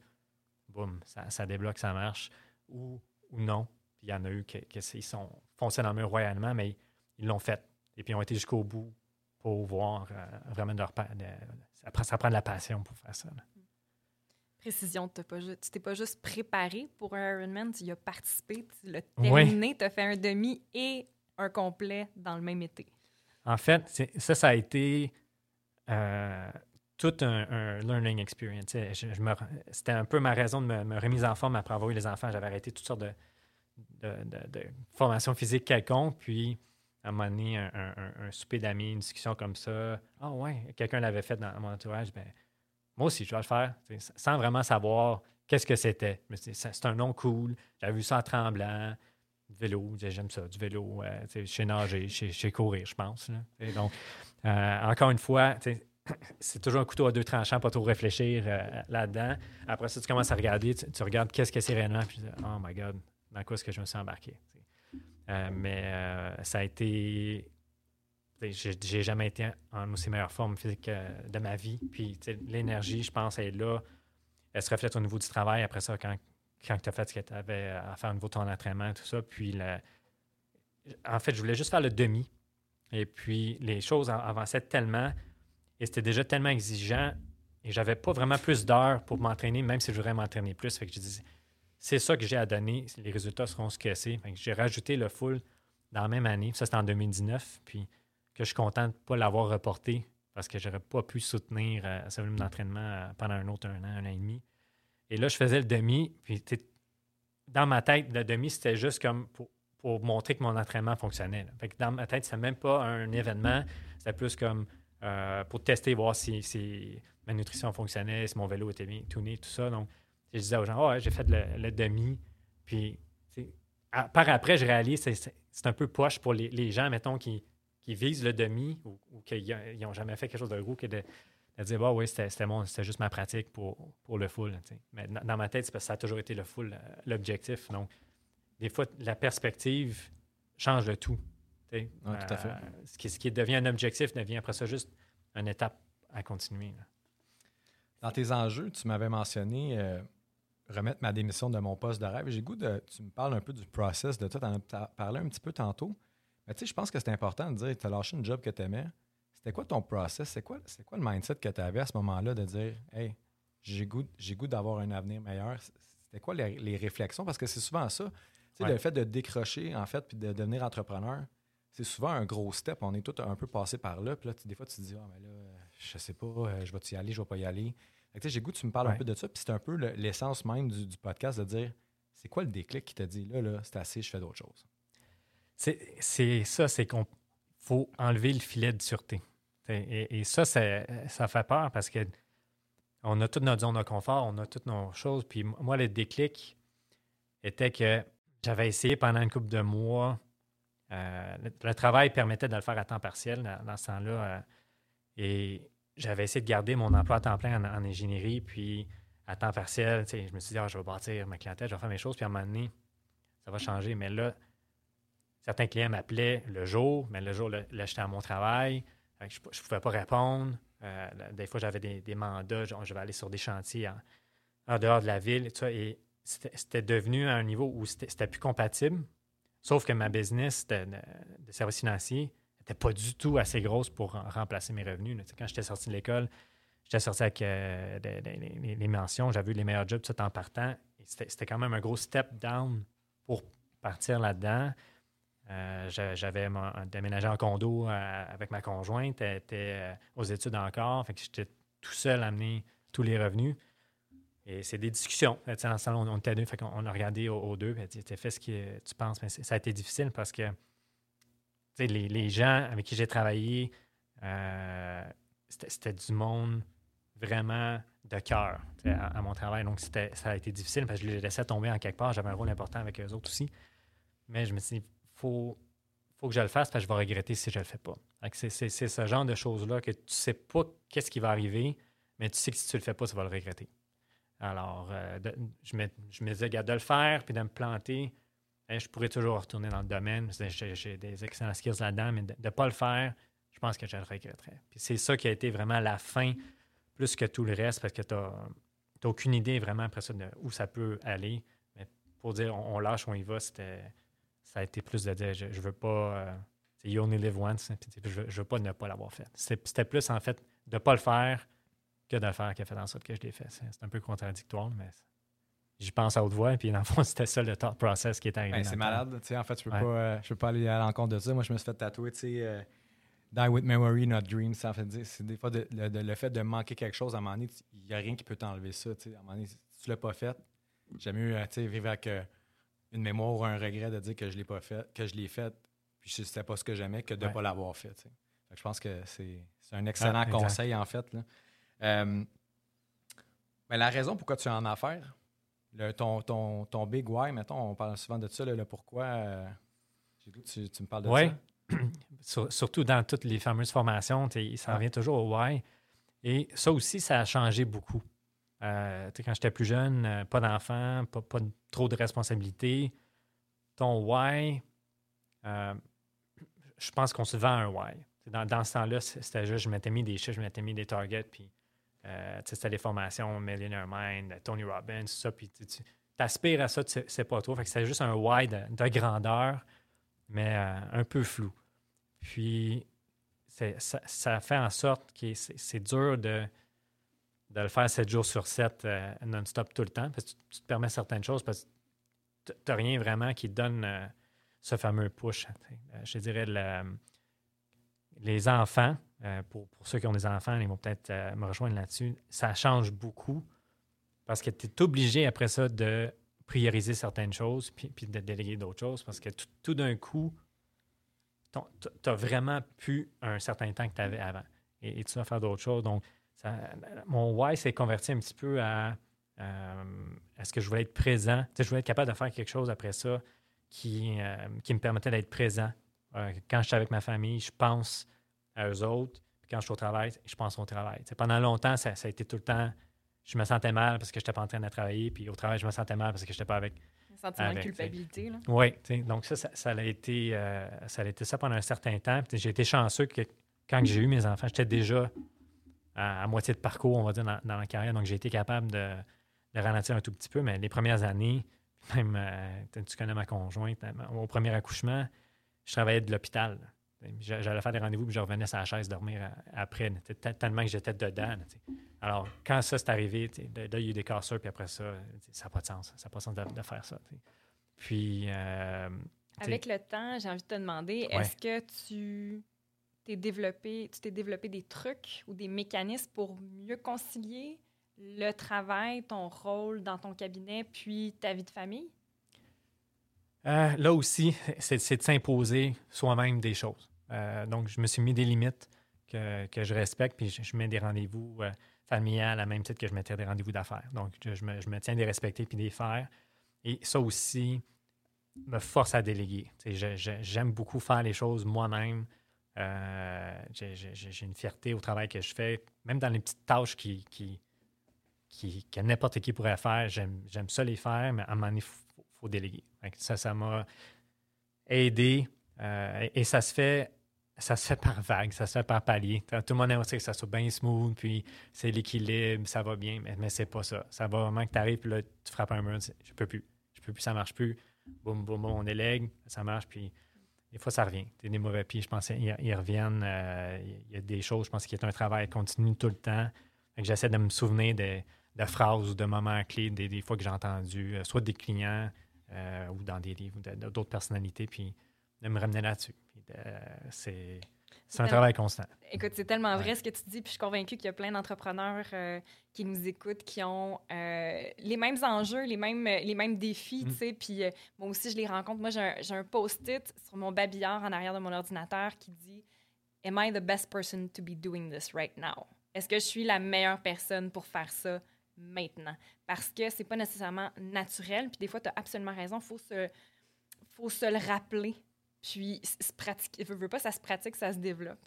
boum, ça, ça débloque, ça marche. Ou, ou non. Puis il y en a eu qui ils sont foncés dans le mur royalement, mais ils l'ont fait. Et puis ils ont été jusqu'au bout pour voir euh, vraiment de leur de- ça, prend, ça prend de la passion pour faire ça. là. Précision, pas tu t'es pas juste préparé pour un Ironman, tu y as participé, tu l'as terminé, tu as fait un demi et un complet dans le même été. En fait, ça, ça a été euh, tout un, un learning experience. Je- je C'était un peu ma raison de me, me remise en forme après avoir eu les enfants. J'avais arrêté toutes sortes de, de, formations physiques quelconques. Puis, à un moment donné, un, souper d'amis, une discussion comme ça. Ah ouais, quelqu'un l'avait fait dans mon entourage. Ben, moi aussi, je vais le faire. Sans vraiment savoir qu'est-ce que c'était. C'est un nom cool. J'avais vu ça en tremblant. Vélo, j'aime ça, du vélo. euh, je sais nager, sais courir, je pense. donc, euh, encore une fois, c'est toujours un couteau à deux tranchants, pas trop réfléchir euh, là-dedans. Après ça, tu commences à regarder, tu, tu regardes qu'est-ce que c'est réellement, puis tu dis, oh my God, dans quoi est-ce que je me suis embarqué? Euh, mais euh, ça a été. J'ai jamais été en aussi meilleure forme physique euh, de ma vie. Puis l'énergie, je pense, elle est là. Elle se reflète au niveau du travail. Après ça, quand, quand tu as fait ce que tu avais à faire au niveau de ton entraînement, tout ça. Puis en fait, je voulais juste faire le demi. Et puis les choses av- avançaient tellement et c'était déjà tellement exigeant et j'avais pas vraiment plus d'heures pour m'entraîner, même si je voudrais m'entraîner plus. Fait que je disais, c'est ça que j'ai à donner, les résultats seront ce que c'est. J'ai rajouté le full dans la même année, ça c'était en 2019, puis que je suis content de ne pas l'avoir reporté parce que j'aurais pas pu soutenir euh, ce volume d'entraînement euh, pendant un autre un an, un an et demi. Et là, je faisais le demi, puis dans ma tête, le demi, c'était juste comme pour, pour montrer que mon entraînement fonctionnait. Fait que dans ma tête, c'était même pas un événement, c'était plus comme euh, pour tester, voir si, ma nutrition fonctionnait, si mon vélo était bien tuné, tout ça. Je disais aux gens, Ah ouais, j'ai fait le, le demi. Puis, à- par après, je réalise que c'est un peu poche pour les, les gens, mettons, qui, qui visent le demi ou, ou qui n'ont jamais fait quelque chose de gros, que de, de dire, bah oui, c'était juste ma pratique pour, pour le full. Mais dans, dans ma tête, c'est parce que ça a toujours été le full, euh, l'objectif. Donc, des fois, la perspective change le tout. tout à fait. Euh, ce, qui, ce qui devient un objectif devient après ça juste une étape à continuer. là. Dans tes enjeux, tu m'avais mentionné euh, remettre ma démission de mon poste de rêve. J'ai goût de. Tu me parles un peu du process de tout. Tu en as parlé un petit peu tantôt. Mais tu sais, je pense que c'est important de dire tu as lâché une job que tu aimais. C'était quoi ton process? C'est quoi, c'est quoi le mindset que tu avais à ce moment-là de dire Hey, j'ai goût, j'ai goût d'avoir un avenir meilleur? C'était quoi les, les réflexions? Parce que c'est souvent ça. Tu sais, Ouais. le fait de décrocher, en fait, puis de devenir entrepreneur, c'est souvent un gros step. On est tous un peu passé par là. Puis là, des fois, tu te dis, ah, mais là, je sais pas, euh, je vais-tu y aller, je vais pas y aller. J'ai goût que tu me parles un peu de ça. Puis c'est un peu le- l'essence même du, du podcast de dire, c'est quoi le déclic qui t'a dit, là, là, c'est assez, je fais d'autres choses? C'est ça, c'est qu'on faut enlever le filet de sûreté. Et, et ça, c'est- ça fait peur parce que on a toute notre zone de confort, on a toutes nos choses. Puis moi, le déclic était que j'avais essayé pendant une couple de mois. euh, le, le travail permettait de le faire à temps partiel dans, dans ce temps-là. euh, et j'avais essayé de garder mon emploi à temps plein en, ingénierie. Puis à temps partiel, je me suis dit, Ah, je vais bâtir ma clientèle, je vais faire mes choses. Puis à un moment donné, ça va changer. Mais là, certains clients m'appelaient le jour, mais le jour, là, là, j'étais à mon travail. Je ne pouvais pas répondre. Euh, des fois, j'avais des, des mandats. je vais aller sur des chantiers en, en dehors de la ville. Et, c'était devenu à un niveau où c'était c'était plus compatible. Sauf que ma business de, de, de services financiers n'était pas du tout assez grosse pour rem- remplacer mes revenus. Quand j'étais sorti de l'école, j'étais sorti avec euh, mentions. J'avais eu les meilleurs jobs tout en partant. C'était quand même un gros step down pour partir là-dedans. Euh, j'a- J'avais déménagé en condo euh, avec ma conjointe. Elle était euh, aux études encore. Fait que j'étais tout seul à amener tous les revenus. Et c'est des discussions. Tu sais, Ensemble, on, était deux. Fait on a regardé aux, deux. Elle dit fait ce que tu penses. Mais ça a été difficile parce que les, les gens avec qui j'ai travaillé, euh, c'était du monde vraiment de cœur à, mon travail. Donc, ça a été difficile parce que je les laissais tomber en quelque part. J'avais un rôle important avec eux autres aussi. Mais je me suis dit, faut, faut que je le fasse parce que je vais regretter si je le fais pas. C'est ce genre de choses-là que tu sais pas qu'est-ce qui va arriver, mais tu sais que si tu le fais pas, tu vas le regretter. Alors, euh, je, me, je me disais, regarde, de le faire puis de me planter, je pourrais toujours retourner dans le domaine. J'ai- des excellents skills là-dedans, mais de ne pas le faire, je pense que je le regretterais. Puis c'est ça qui a été vraiment la fin, plus que tout le reste, parce que tu n'as aucune idée vraiment après ça de où ça peut aller. Mais pour dire on, lâche, on y va, c'était ça a été plus de dire je, je veux pas. euh, you only live once. hein, puis je, je veux pas ne pas l'avoir fait. C'était plus en fait de ne pas le faire que de le faire qui a fait en sorte que je l'ai fait. C'est un peu contradictoire, mais j'y pense à haute voix. Puis dans le fond, c'était ça le thought process qui est arrivé. Ben, c'est malade. Tu sais, en fait, je peux, Ouais. pas, euh, je peux pas aller à l'encontre de ça. Moi, je me suis fait tatouer, tu sais, euh, Die with memory, not dreams. Ça fait dire, c'est des fois de- le, de- le fait de manquer quelque chose, à un moment donné, il n'y a rien qui peut t'enlever ça. Tu sais, à un moment donné, si tu l'as pas fait, j'aime mieux euh, tu sais, vivre avec euh, une mémoire ou un regret de dire que je l'ai pas fait, que je l'ai fait, puis c'était pas ce que j'aimais, que de ne Ouais. pas l'avoir fait. que je pense que c'est un excellent Ah, exact. conseil, en fait. là. Euh, mais la raison pourquoi tu es en affaires, le, ton, ton, ton big why, mettons, on parle souvent de ça, le pourquoi. euh, tu, tu me parles de Ouais. ça? Sur- surtout dans toutes les fameuses formations, sais, ça Ouais. revient toujours au why. Et ça aussi, ça a changé beaucoup. Euh, quand j'étais plus jeune, euh, pas d'enfants, pas, pas de- trop de responsabilités. Ton why, euh, je pense qu'on se vend un why. Dans, dans ce temps-là, c'était juste, je m'étais mis des chiffres, je m'étais mis des targets, puis euh, c'était les formations Millionaire Mind, Tony Robbins, tout ça, puis tu aspires à ça, tu sais, c'est pas trop. Fait que c'était juste un why de, de grandeur, mais euh, un peu flou. Puis, c'est- ça, fait en sorte que c'est c'est dur de, de le faire 7 jours sur 7 euh, non-stop tout le temps, parce que tu, te permets certaines choses, parce que tu n'as rien vraiment qui donne euh, ce fameux push. je dirais, le- les enfants, euh, pour, pour ceux qui ont des enfants, ils vont peut-être euh, me rejoindre là-dessus, ça change beaucoup, parce que tu es obligé après ça de prioriser certaines choses, puis, puis de déléguer d'autres choses, parce que tout, d'un coup, tu as vraiment plus un certain temps que tu avais avant. Et, tu vas faire d'autres choses. Donc, mon why s'est converti un petit peu à euh, est-ce que je voulais être présent? Tu sais, je voulais être capable de faire quelque chose après ça qui, euh, qui me permettait d'être présent. Euh, quand je suis avec ma famille, je pense à eux autres, Puis quand je suis au travail, je pense au travail. Pendant longtemps, ça, ça a été tout le temps. Je me sentais mal parce que je n'étais pas en train de travailler. Puis au travail, je me sentais mal parce que je n'étais pas avec. Un sentiment Avec, de culpabilité. Là. Oui, donc ça, ça, ça a été, euh, ça a été ça pendant un certain temps. J'ai été chanceux que quand j'ai eu mes enfants, j'étais déjà à, à moitié de parcours, on va dire, dans, dans la carrière. Donc j'ai été capable de, de ralentir un tout petit peu. Mais les premières années, même, euh, tu connais ma conjointe, au premier accouchement, je travaillais de l'hôpital. J'a- J'allais faire des rendez-vous, puis je revenais sur la chaise dormir après, tellement que j'étais dedans. Alors, quand ça s'est arrivé, là, il y a eu des casseurs, puis après ça, ça n'a pas de sens. Ça n'a pas de sens de, de faire ça. Puis, euh, Avec le temps, j'ai envie de te demander, Ouais. est-ce que tu t'es développé, tu t'es développé des trucs ou des mécanismes pour mieux concilier le travail, ton rôle dans ton cabinet, puis ta vie de famille? Euh, là aussi, c'est de s'imposer soi-même des choses. Euh, donc, je me suis mis des limites que, je respecte, puis je, mets des rendez-vous euh, familiales à même titre que je mettais des rendez-vous d'affaires. Donc, je, me, tiens des respecter puis des faire. Et ça aussi me force à déléguer. J'aime beaucoup faire les choses moi-même. J'ai- une fierté au travail que je fais, même dans les petites tâches qui, que n'importe qui pourrait faire. J'aime ça les faire, mais à un moment donné, faut, déléguer. Ça, ça m'a aidé. euh, et, ça se fait. Ça se fait par vague, ça se fait par palier. Tout le monde aimerait que ça soit bien smooth, puis c'est l'équilibre, ça va bien, mais, mais c'est pas ça. Ça va vraiment que tu arrives, puis là, tu frappes un mur, je peux plus, je peux plus, ça marche plus. Boum, boum, on délègue, ça marche, puis des fois, ça revient. Des mauvais pieds, je pense ils reviennent. euh, Il y a des choses, je pense qu'il y a un travail continu tout le temps. J'essaie de me souvenir de, phrases ou de moments clés des, des fois que j'ai entendu, euh, soit des clients euh, ou dans des livres, d'autres personnalités, puis de me ramener là-dessus. C'est un travail constant. Écoute, c'est tellement vrai Ouais. ce que tu dis, puis je suis convaincue qu'il y a plein d'entrepreneurs euh, qui nous écoutent, qui ont euh, les mêmes enjeux, les mêmes, les mêmes défis, Mm. tu sais. Puis moi aussi, je les rencontre. Moi, j'ai un, j'ai un post-it sur mon babillard en arrière de mon ordinateur qui dit Am I the best person to be doing this right now? Est-ce que je suis la meilleure personne pour faire ça? Maintenant? Parce que c'est pas nécessairement naturel. Puis des fois, tu as absolument raison. Faut se, faut se le rappeler. Puis se pratiquer. Veux, veux pas, ça se pratique, ça se développe.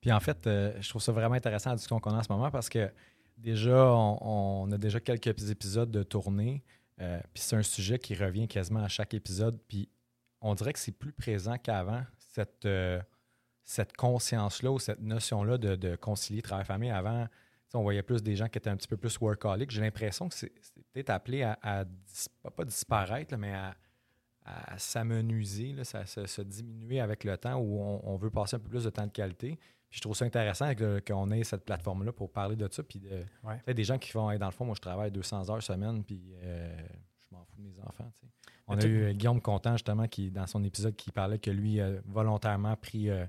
Puis en fait, euh, je trouve ça vraiment intéressant la discussion qu'on a en ce moment parce que déjà, on, a déjà quelques épisodes de tournée. euh, puis c'est un sujet qui revient quasiment à chaque épisode. Puis on dirait que c'est plus présent qu'avant, cette, euh, cette conscience-là ou cette notion-là de, de concilier travail-famille. Avant, on voyait plus des gens qui étaient un petit peu plus workaholic. J'ai l'impression que c'est peut-être appelé à, à dis- pas, disparaître, là, mais à, à s'amenuiser, ça, se- se diminuer avec le temps où on, on veut passer un peu plus de temps de qualité. Puis je trouve ça intéressant qu'on ait cette plateforme-là pour parler de ça. Puis de, Ouais. des gens qui font, Hey, dans le fond, moi, je travaille 200 heures semaine, puis euh, je m'en fous de mes enfants. On a eu Guillaume Contant, justement, qui, dans son épisode, qui parlait que lui, a volontairement pris, euh,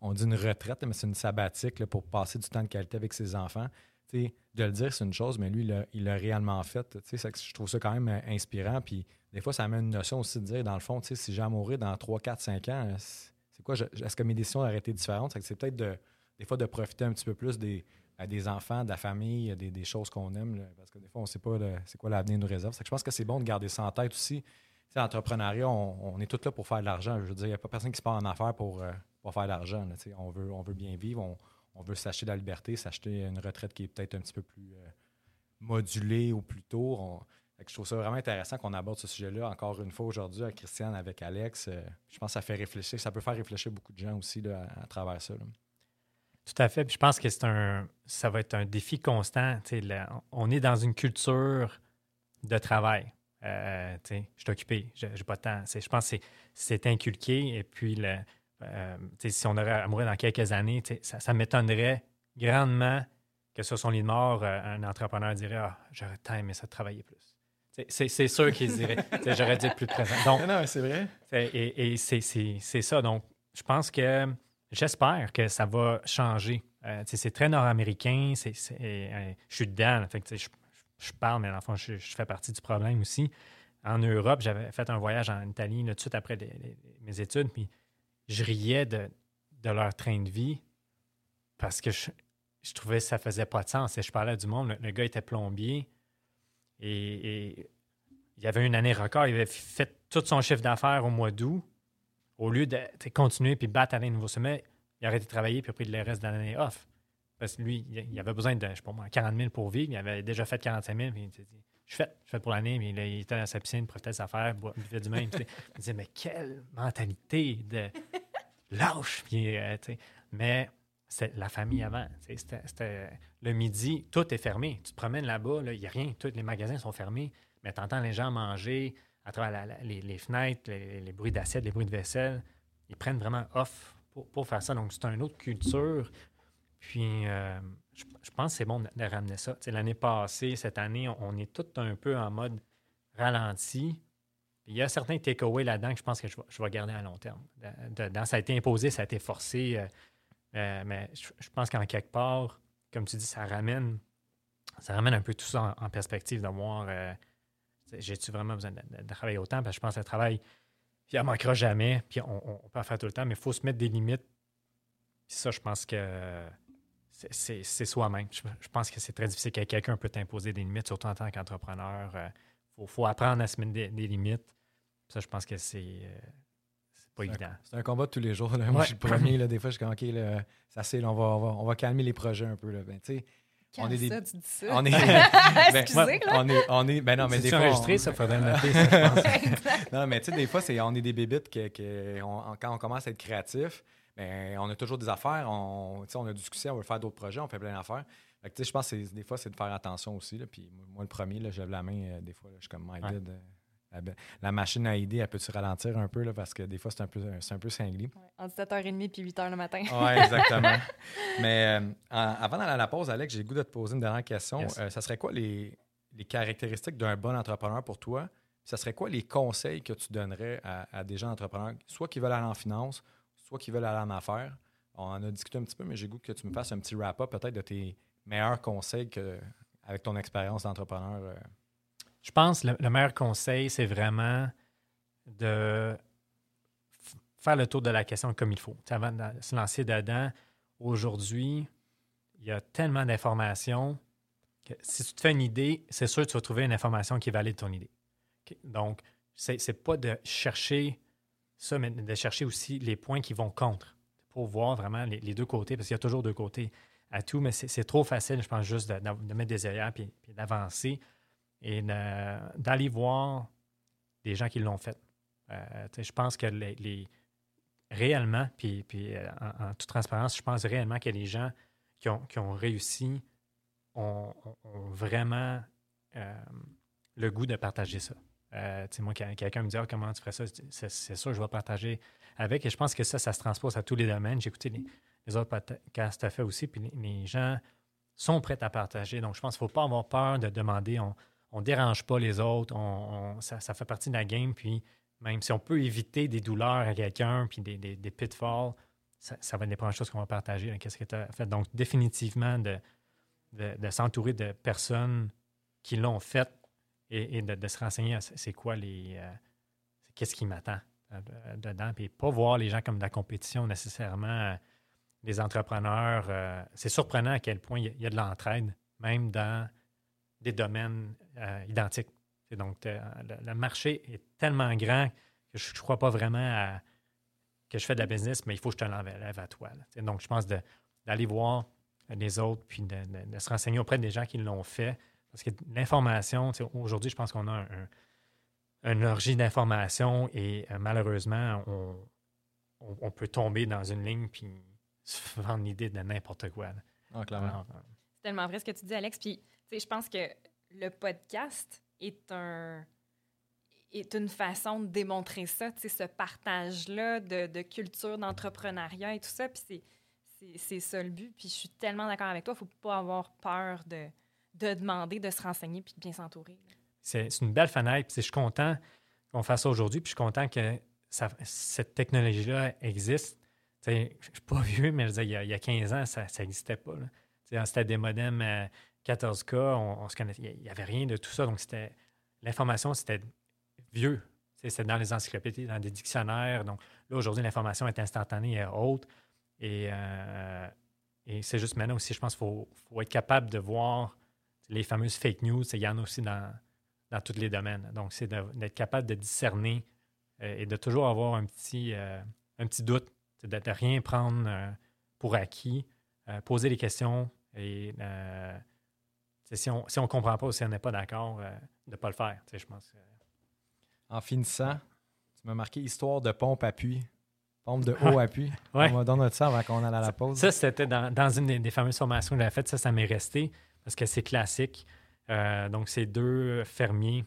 on dit une retraite, mais c'est une sabbatique pour passer du temps de qualité avec ses enfants. De le dire, c'est une chose, mais lui, il l'a- réellement fait. Je trouve ça quand même euh, inspirant. Puis des fois, ça amène une notion aussi de dire, dans le fond, si j'ai à mourir dans 3, 4, 5 ans, euh, c'est quoi? Est-ce que mes décisions auraient été différentes? C'est peut-être de, des fois de profiter un petit peu plus des, des enfants, de la famille, des, choses qu'on aime, parce que des fois, on ne sait pas c'est quoi l'avenir nous réserve. Je pense que c'est bon de garder ça en tête aussi. L'entrepreneuriat, on, on est tous là pour faire de l'argent. Je veux dire, il n'y a pas personne qui se part en affaires pour, faire sais. On veut, on veut bien vivre, on, veut s'acheter de la liberté, s'acheter une retraite qui est peut-être un petit peu plus euh, modulée ou plus tôt. Je trouve ça vraiment intéressant qu'on aborde ce sujet-là encore une fois aujourd'hui avec Christiane, avec Alex. Euh, je pense que ça fait réfléchir, ça peut faire réfléchir beaucoup de gens aussi à, travers ça. Tout à fait. Je pense que c'est un, ça va être un défi constant. On est dans une culture de travail. Euh, je suis occupé, j'ai j'ai pas de temps. Je pense que c'est- c'est inculqué. Et puis, le, euh, si on aurait à mourir dans quelques années, ça, ça m'étonnerait grandement que sur son lit de mort, euh, un entrepreneur dirait Ah, j'aurais tant aimé ça de travailler plus. C'est sûr qu'il dirait J'aurais dû être plus présent. Donc, non, c'est vrai. Et, et c'est- ça. Donc, je pense que j'espère que ça va changer. Euh, c'est très nord-américain. euh, je suis dedans. Fait que, je, je parle, mais l'enfant, je, je fais partie du problème aussi. En Europe, j'avais fait un voyage en Italie là, tout de suite après les- les- mes études, puis je riais de, de leur train de vie parce que je, je trouvais que ça faisait pas de sens. Et je parlais du monde. Le, gars était plombier et, il avait une année record. Il avait fait tout son chiffre d'affaires au mois d'août. Au lieu de continuer puis battre à un nouveau sommet, il a arrêté de travailler puis a pris le reste de l'année off. Parce que lui, il avait besoin de, je sais pas moi, 40 000 pour vivre. Il avait déjà fait 45 000. Puis il s'est dit, je fais, je fais pour l'année. Mais il était dans sa piscine, profitait de sa affaire, buvait du même. il disait, mais quelle mentalité de lâche. Puis, euh, mais c'est la famille avant. C'était, le midi, tout est fermé. Tu te promènes là-bas, là, il n'y a rien. Tous les magasins sont fermés. Mais tu entends les gens manger à travers la- les, fenêtres, les, bruits d'assiette, les bruits de vaisselle. Ils prennent vraiment off pour, pour faire ça. Donc, c'est une autre culture. Puis, euh, je, pense que c'est bon de, ramener ça. L'année passée, cette année, on, on est tout un peu en mode ralenti. Il y a certains takeaways là-dedans que je pense que je vais, garder à long terme. Dans- ça a été imposé, ça a été forcé. euh, euh, mais je, pense qu'en quelque part, comme tu dis, ça ramène, ça ramène un peu tout ça en, perspective de voir euh, j'ai-tu vraiment besoin de, travailler autant? Parce que je pense que le travail, puis elle manquera jamais, puis on, on- peut en faire tout le temps, mais il faut se mettre des limites. Ça, je pense que c'est- soi-même. Je, pense que c'est très difficile que quelqu'un peut t'imposer des limites, surtout en tant qu'entrepreneur. Il faut, apprendre à se mettre des limites. Ça, je pense que c'est euh, c'est pas évident. C'est un combat de tous les jours. là. Moi, Ouais. je suis le premier. Là, des fois, je suis comme, OK, là, ça c'est, là, on, va, on, va, on va calmer les projets un peu. Là. Ben, tu sais, On est des- ça, tu dis ça? on est. ben, Excusez, là. on est, on est. Ben non, mais des C'est fois. enregistré, on- ça, faudrait le noter, ça, je pense. non, mais tu sais, des fois, c'est, on est des bébites que, que on- quand on commence à être créatif, ben, on a toujours des affaires, on, tu sais, on a du succès, on veut faire d'autres projets, on fait plein d'affaires. Fait que, je pense que des fois, c'est de faire attention aussi. Là, puis moi, le premier, là, je lève la main, euh, des fois, là, je suis comme, my Ouais. Euh, la, machine à idées, elle peut-tu ralentir un peu, là, parce que des fois, c'est un peu, c'est un peu cinglé. Ouais, Entre 7h30 puis 8h le matin. Oui, exactement. Mais euh, avant d'aller à la pause, Alex, j'ai le goût de te poser une dernière question. Yes. Euh, ça serait quoi les, les caractéristiques d'un bon entrepreneur pour toi? Ça serait quoi les conseils que tu donnerais à, à des gens entrepreneurs, soit qui veulent aller en finance, soit qui veulent aller en affaires? On en a discuté un petit peu, mais j'ai goût que tu me fasses un petit wrap-up peut-être de tes meilleurs conseils que, avec ton expérience d'entrepreneur. euh. Je pense que le, le meilleur conseil, c'est vraiment de faire le tour de la question comme il faut. Avant de se lancer dedans, aujourd'hui, il y a tellement d'informations que si tu te fais une idée, c'est sûr que tu vas trouver une information qui valide ton idée. Donc, c'est c'est pas de chercher ça, mais de chercher aussi les points qui vont contre pour voir vraiment les, deux côtés, parce qu'il y a toujours deux côtés à tout, mais c'est trop facile, je pense, juste de, mettre des puis, puis d'avancer et d'aller voir des gens qui l'ont fait. Euh, je pense que les, réellement, puis, puis euh, en, toute transparence, je pense réellement que les gens qui ont, qui ont réussi ont, vraiment euh, le goût de partager ça. Moi, quand quelqu'un me dit Ah, comment tu ferais ça, c'est sûr, je vais partager avec. Et je pense que ça, ça se transpose à tous les domaines. J'ai écouté les, les autres podcasts as fait aussi, puis les, gens sont prêts à partager. Donc, je pense qu'il ne faut pas avoir peur de demander. Ne dérange pas les autres. On, on- ça, fait partie de la game. Puis, même si on peut éviter des douleurs à quelqu'un, puis des, pitfalls, ça, va être des premières choses qu'on va partager. hein, Qu'est-ce que tu as fait? Donc, définitivement, de, s'entourer de personnes qui l'ont fait et, de, se renseigner à c'est quoi les. euh, qu'est-ce qui m'attend euh, de- dedans. Puis pas voir les gens comme de la compétition nécessairement. euh, les entrepreneurs, c'est surprenant à quel point il y a de l'entraide, même dans des domaines euh, identiques. Et donc, t'as- le, le marché est tellement grand que je ne crois pas vraiment à, que je fais de la business, mais il faut que je te l'enlève à toi. là. Donc, je pense d'aller voir les autres, puis de, de- de se renseigner auprès des gens qui l'ont fait. Parce que l'information, aujourd'hui, je pense qu'on a un, un- une orgie d'informations et euh, malheureusement, on, on- on peut tomber dans une ligne puis se vendre l'idée de n'importe quoi. Ah, euh, C'est tellement vrai ce que tu dis, Alex. Puis, je pense que le podcast est un est une façon de démontrer ça, ce partage-là de, de culture, d'entrepreneuriat et tout ça. Puis c'est- ça le but. Puis je suis tellement d'accord avec toi. Il ne faut pas avoir peur de, de demander, de se renseigner puis de bien s'entourer. c'est une belle fenêtre. puis Je suis content qu'on fasse ça aujourd'hui. Puis je suis content que ça- cette technologie-là existe. Je ne suis pas vieux, mais je il, y a, il y a 15 ans, ça n'existait pas. C'était des modems euh, 14K, on, on se connaissait. Il n'y avait rien de tout ça. Donc, c'était l'information, c'était vieux. C'était dans les encyclopédies, dans des dictionnaires. Donc, là, aujourd'hui, l'information est instantanée et haute. Et, euh, et c'est juste maintenant aussi, je pense qu'il faut, être capable de voir les fameuses fake news. Il y en a aussi dans, dans tous les domaines. Donc, c'est d'être capable de discerner euh, et de toujours avoir un petit, euh, un petit doute, de, de rien prendre pour acquis, poser les questions et si on si ne comprend pas ou si on n'est pas d'accord, euh, de ne pas le faire. Je pense. En finissant, tu m'as marqué histoire de pompe appui. Pompe de haut appui. Ouais. On va donner ça avant qu'on aille à la pause. Ça, c'était dans, dans une des, des fameuses formations que j'avais faites. Ça, ça m'est resté parce que c'est classique. Euh, donc, c'est deux fermiers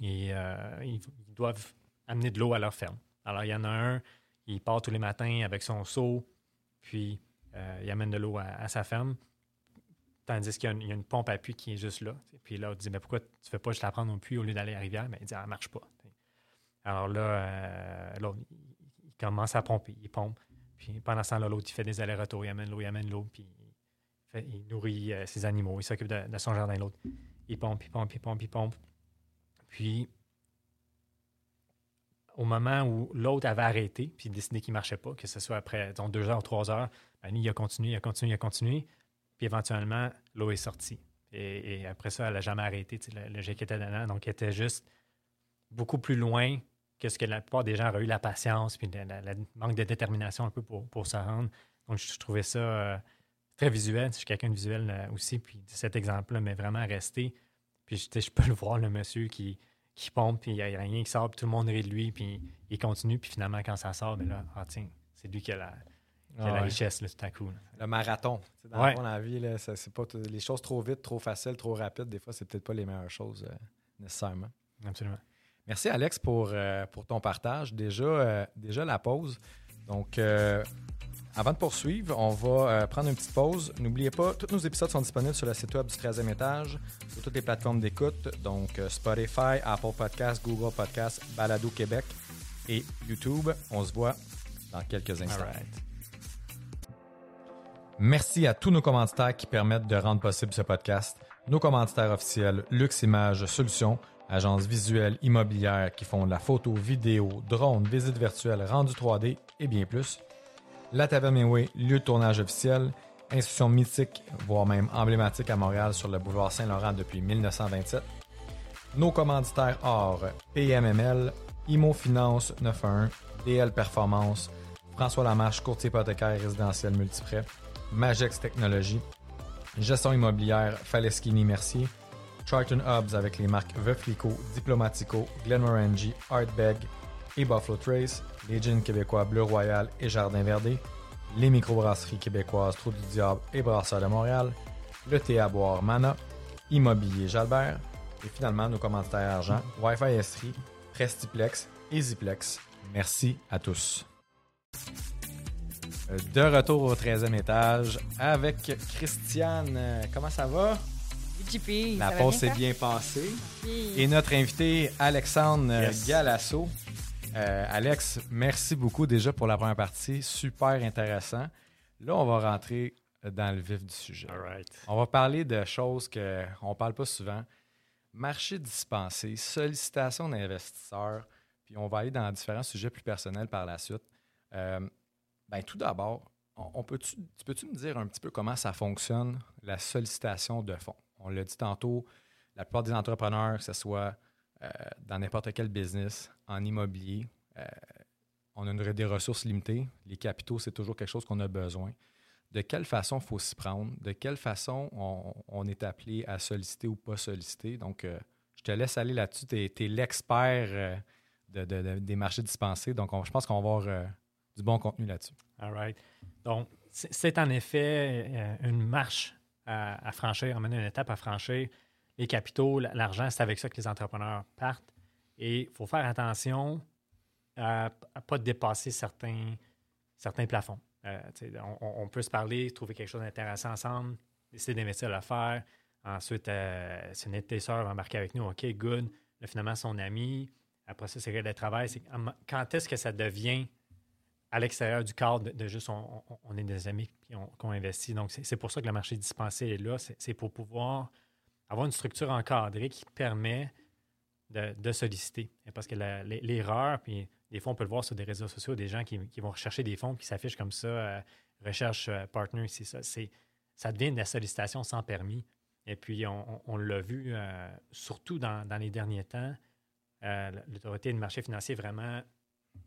et euh, ils, ils doivent amener de l'eau à leur ferme. Alors, il y en a un, il part tous les matins avec son seau, puis euh, il amène de l'eau à, à sa ferme. Tandis qu'il y, a une- pompe à puits qui est juste là. Puis là, on dit, mais pourquoi tu ne fais pas juste la prendre au puits au lieu d'aller à la rivière? Mais il dit, elle ne marche pas. Alors là, euh, il, commence à pomper, il pompe. Puis pendant ce temps-là, l'autre, il fait des allers-retours, il amène l'eau, il amène l'eau, puis il, nourrit euh, ses animaux, il s'occupe de, son jardin, l'autre. Il pompe, il pompe, il pompe, il pompe. Puis, au moment où l'autre avait arrêté, puis décidé qu'il ne marchait pas, que ce soit après deux heures ou trois heures, ben, il a continué, il a continué, il a continué. Éventuellement, l'eau est sortie. Et, après ça, elle n'a jamais arrêté, le, le jet qui était dedans. Donc, il était juste beaucoup plus loin que ce que la plupart des gens auraient eu la patience, puis le manque de détermination un peu pour, pour se rendre. Donc, je, trouvais ça euh, très visuel. Je suis quelqu'un de visuel euh, aussi, puis cet exemple-là m'est vraiment resté. Puis, je, peux le voir, le monsieur qui, qui pompe, puis il n'y a rien qui sort, tout le monde rit de lui, puis il continue, puis finalement, quand ça sort, ben là, ah tiens, c'est lui qui a la, Ah la ouais. richesse, là, tout à coup. là. Le marathon. Dans, Ouais. la vie, là, ça- c'est pas t- les choses trop vite, trop faciles, trop rapides. Des fois, c'est peut-être pas les meilleures choses euh, nécessairement. Absolument. Merci Alex pour, euh, pour ton partage. Déjà, euh, déjà la pause. Donc, euh, avant de poursuivre, on va euh, prendre une petite pause. N'oubliez pas, tous nos épisodes sont disponibles sur le site web du 13e étage, sur toutes les plateformes d'écoute, donc euh, Spotify, Apple Podcasts, Google Podcasts, Balado Québec et YouTube. On se voit dans quelques instants. Merci à tous nos commanditaires qui permettent de rendre possible ce podcast. Nos commanditaires officiels, Lux Images Solutions, agence visuelle immobilière qui font de la photo, vidéo, drone, visite virtuelle, rendu 3D et bien plus. La Taverne lieu de tournage officiel, institution mythique, voire même emblématique à Montréal sur le boulevard Saint-Laurent depuis 1927. Nos commanditaires or PMML, Imo Finance 91, DL Performance, François Lamarche, courtier hypothécaire résidentiel multiprêt, Magex Technologies, gestion immobilière Faleschini Mercier, Charlton Hubs avec les marques Veuflico, Diplomatico, Glenmorangie, Artbeg et Buffalo Trace, les jeans québécois Bleu Royal et Jardin Verdé, les microbrasseries québécoises Trou du Diable et Brasseur de Montréal, le thé à boire Mana, Immobilier Jalbert. Et finalement nos commanditaires argent Wi-Fi Estrie, Prestiplex et Ziplex. Merci à tous. Euh, De retour au 13e étage avec Christiane. Euh, Comment ça va? JP, La pause bien, s'est bien passée. Oui. Et notre invité, Alexandre Yes. Galasso. Euh, Alex, merci beaucoup déjà pour la première partie. Super intéressant. Là, on va rentrer dans le vif du sujet. All right. On va parler de choses qu'on ne parle pas souvent. Marché dispensé, sollicitation d'investisseurs, puis on va aller dans différents sujets plus personnels par la suite. Euh, ben, tout d'abord, on, peut-tu, tu peux-tu me dire un petit peu comment ça fonctionne, la sollicitation de fonds? On l'a dit tantôt, la plupart des entrepreneurs, que ce soit euh, dans n'importe quel business, en immobilier, euh, on a une- des ressources limitées. Les capitaux, c'est toujours quelque chose qu'on a besoin de quelle façon faut s'y prendre, de quelle façon on, est appelé à solliciter ou pas solliciter? Donc, euh, je te laisse aller là-dessus. Tu es, l'expert de- de- de- des marchés dispensés. Donc, on- je pense qu'on va avoir du bon contenu là-dessus. All right. Donc, c'est en effet euh, une marche à, à franchir, emmener une étape à franchir. Les capitaux, l'argent, c'est avec ça que les entrepreneurs partent. Et il faut faire attention à ne pas dépasser certains, certains plafonds. Euh, on, peut se parler, trouver quelque chose d'intéressant ensemble, décider d'investir à le faire. Ensuite, euh, si une de tes sœurs embarquer avec nous, OK, good. Là, finalement, son ami. Après ça, c'est le travail. Quand est-ce que ça devient à l'extérieur du cadre de, juste on, on- on est des amis qui ont, qui ont investi. Donc, c'est pour ça que le marché dispensé est là. C'est pour pouvoir avoir une structure encadrée qui permet de, solliciter. Et Parce que l'erreur, puis des fois, on peut le voir sur des réseaux sociaux, des gens qui, vont rechercher des fonds qui s'affichent comme ça, euh, recherche euh, partner, c'est ça. Ça devient de la sollicitation sans permis. Et puis, on, on- on l'a vu, euh, surtout dans, dans les derniers temps, l'autorité du marché financier vraiment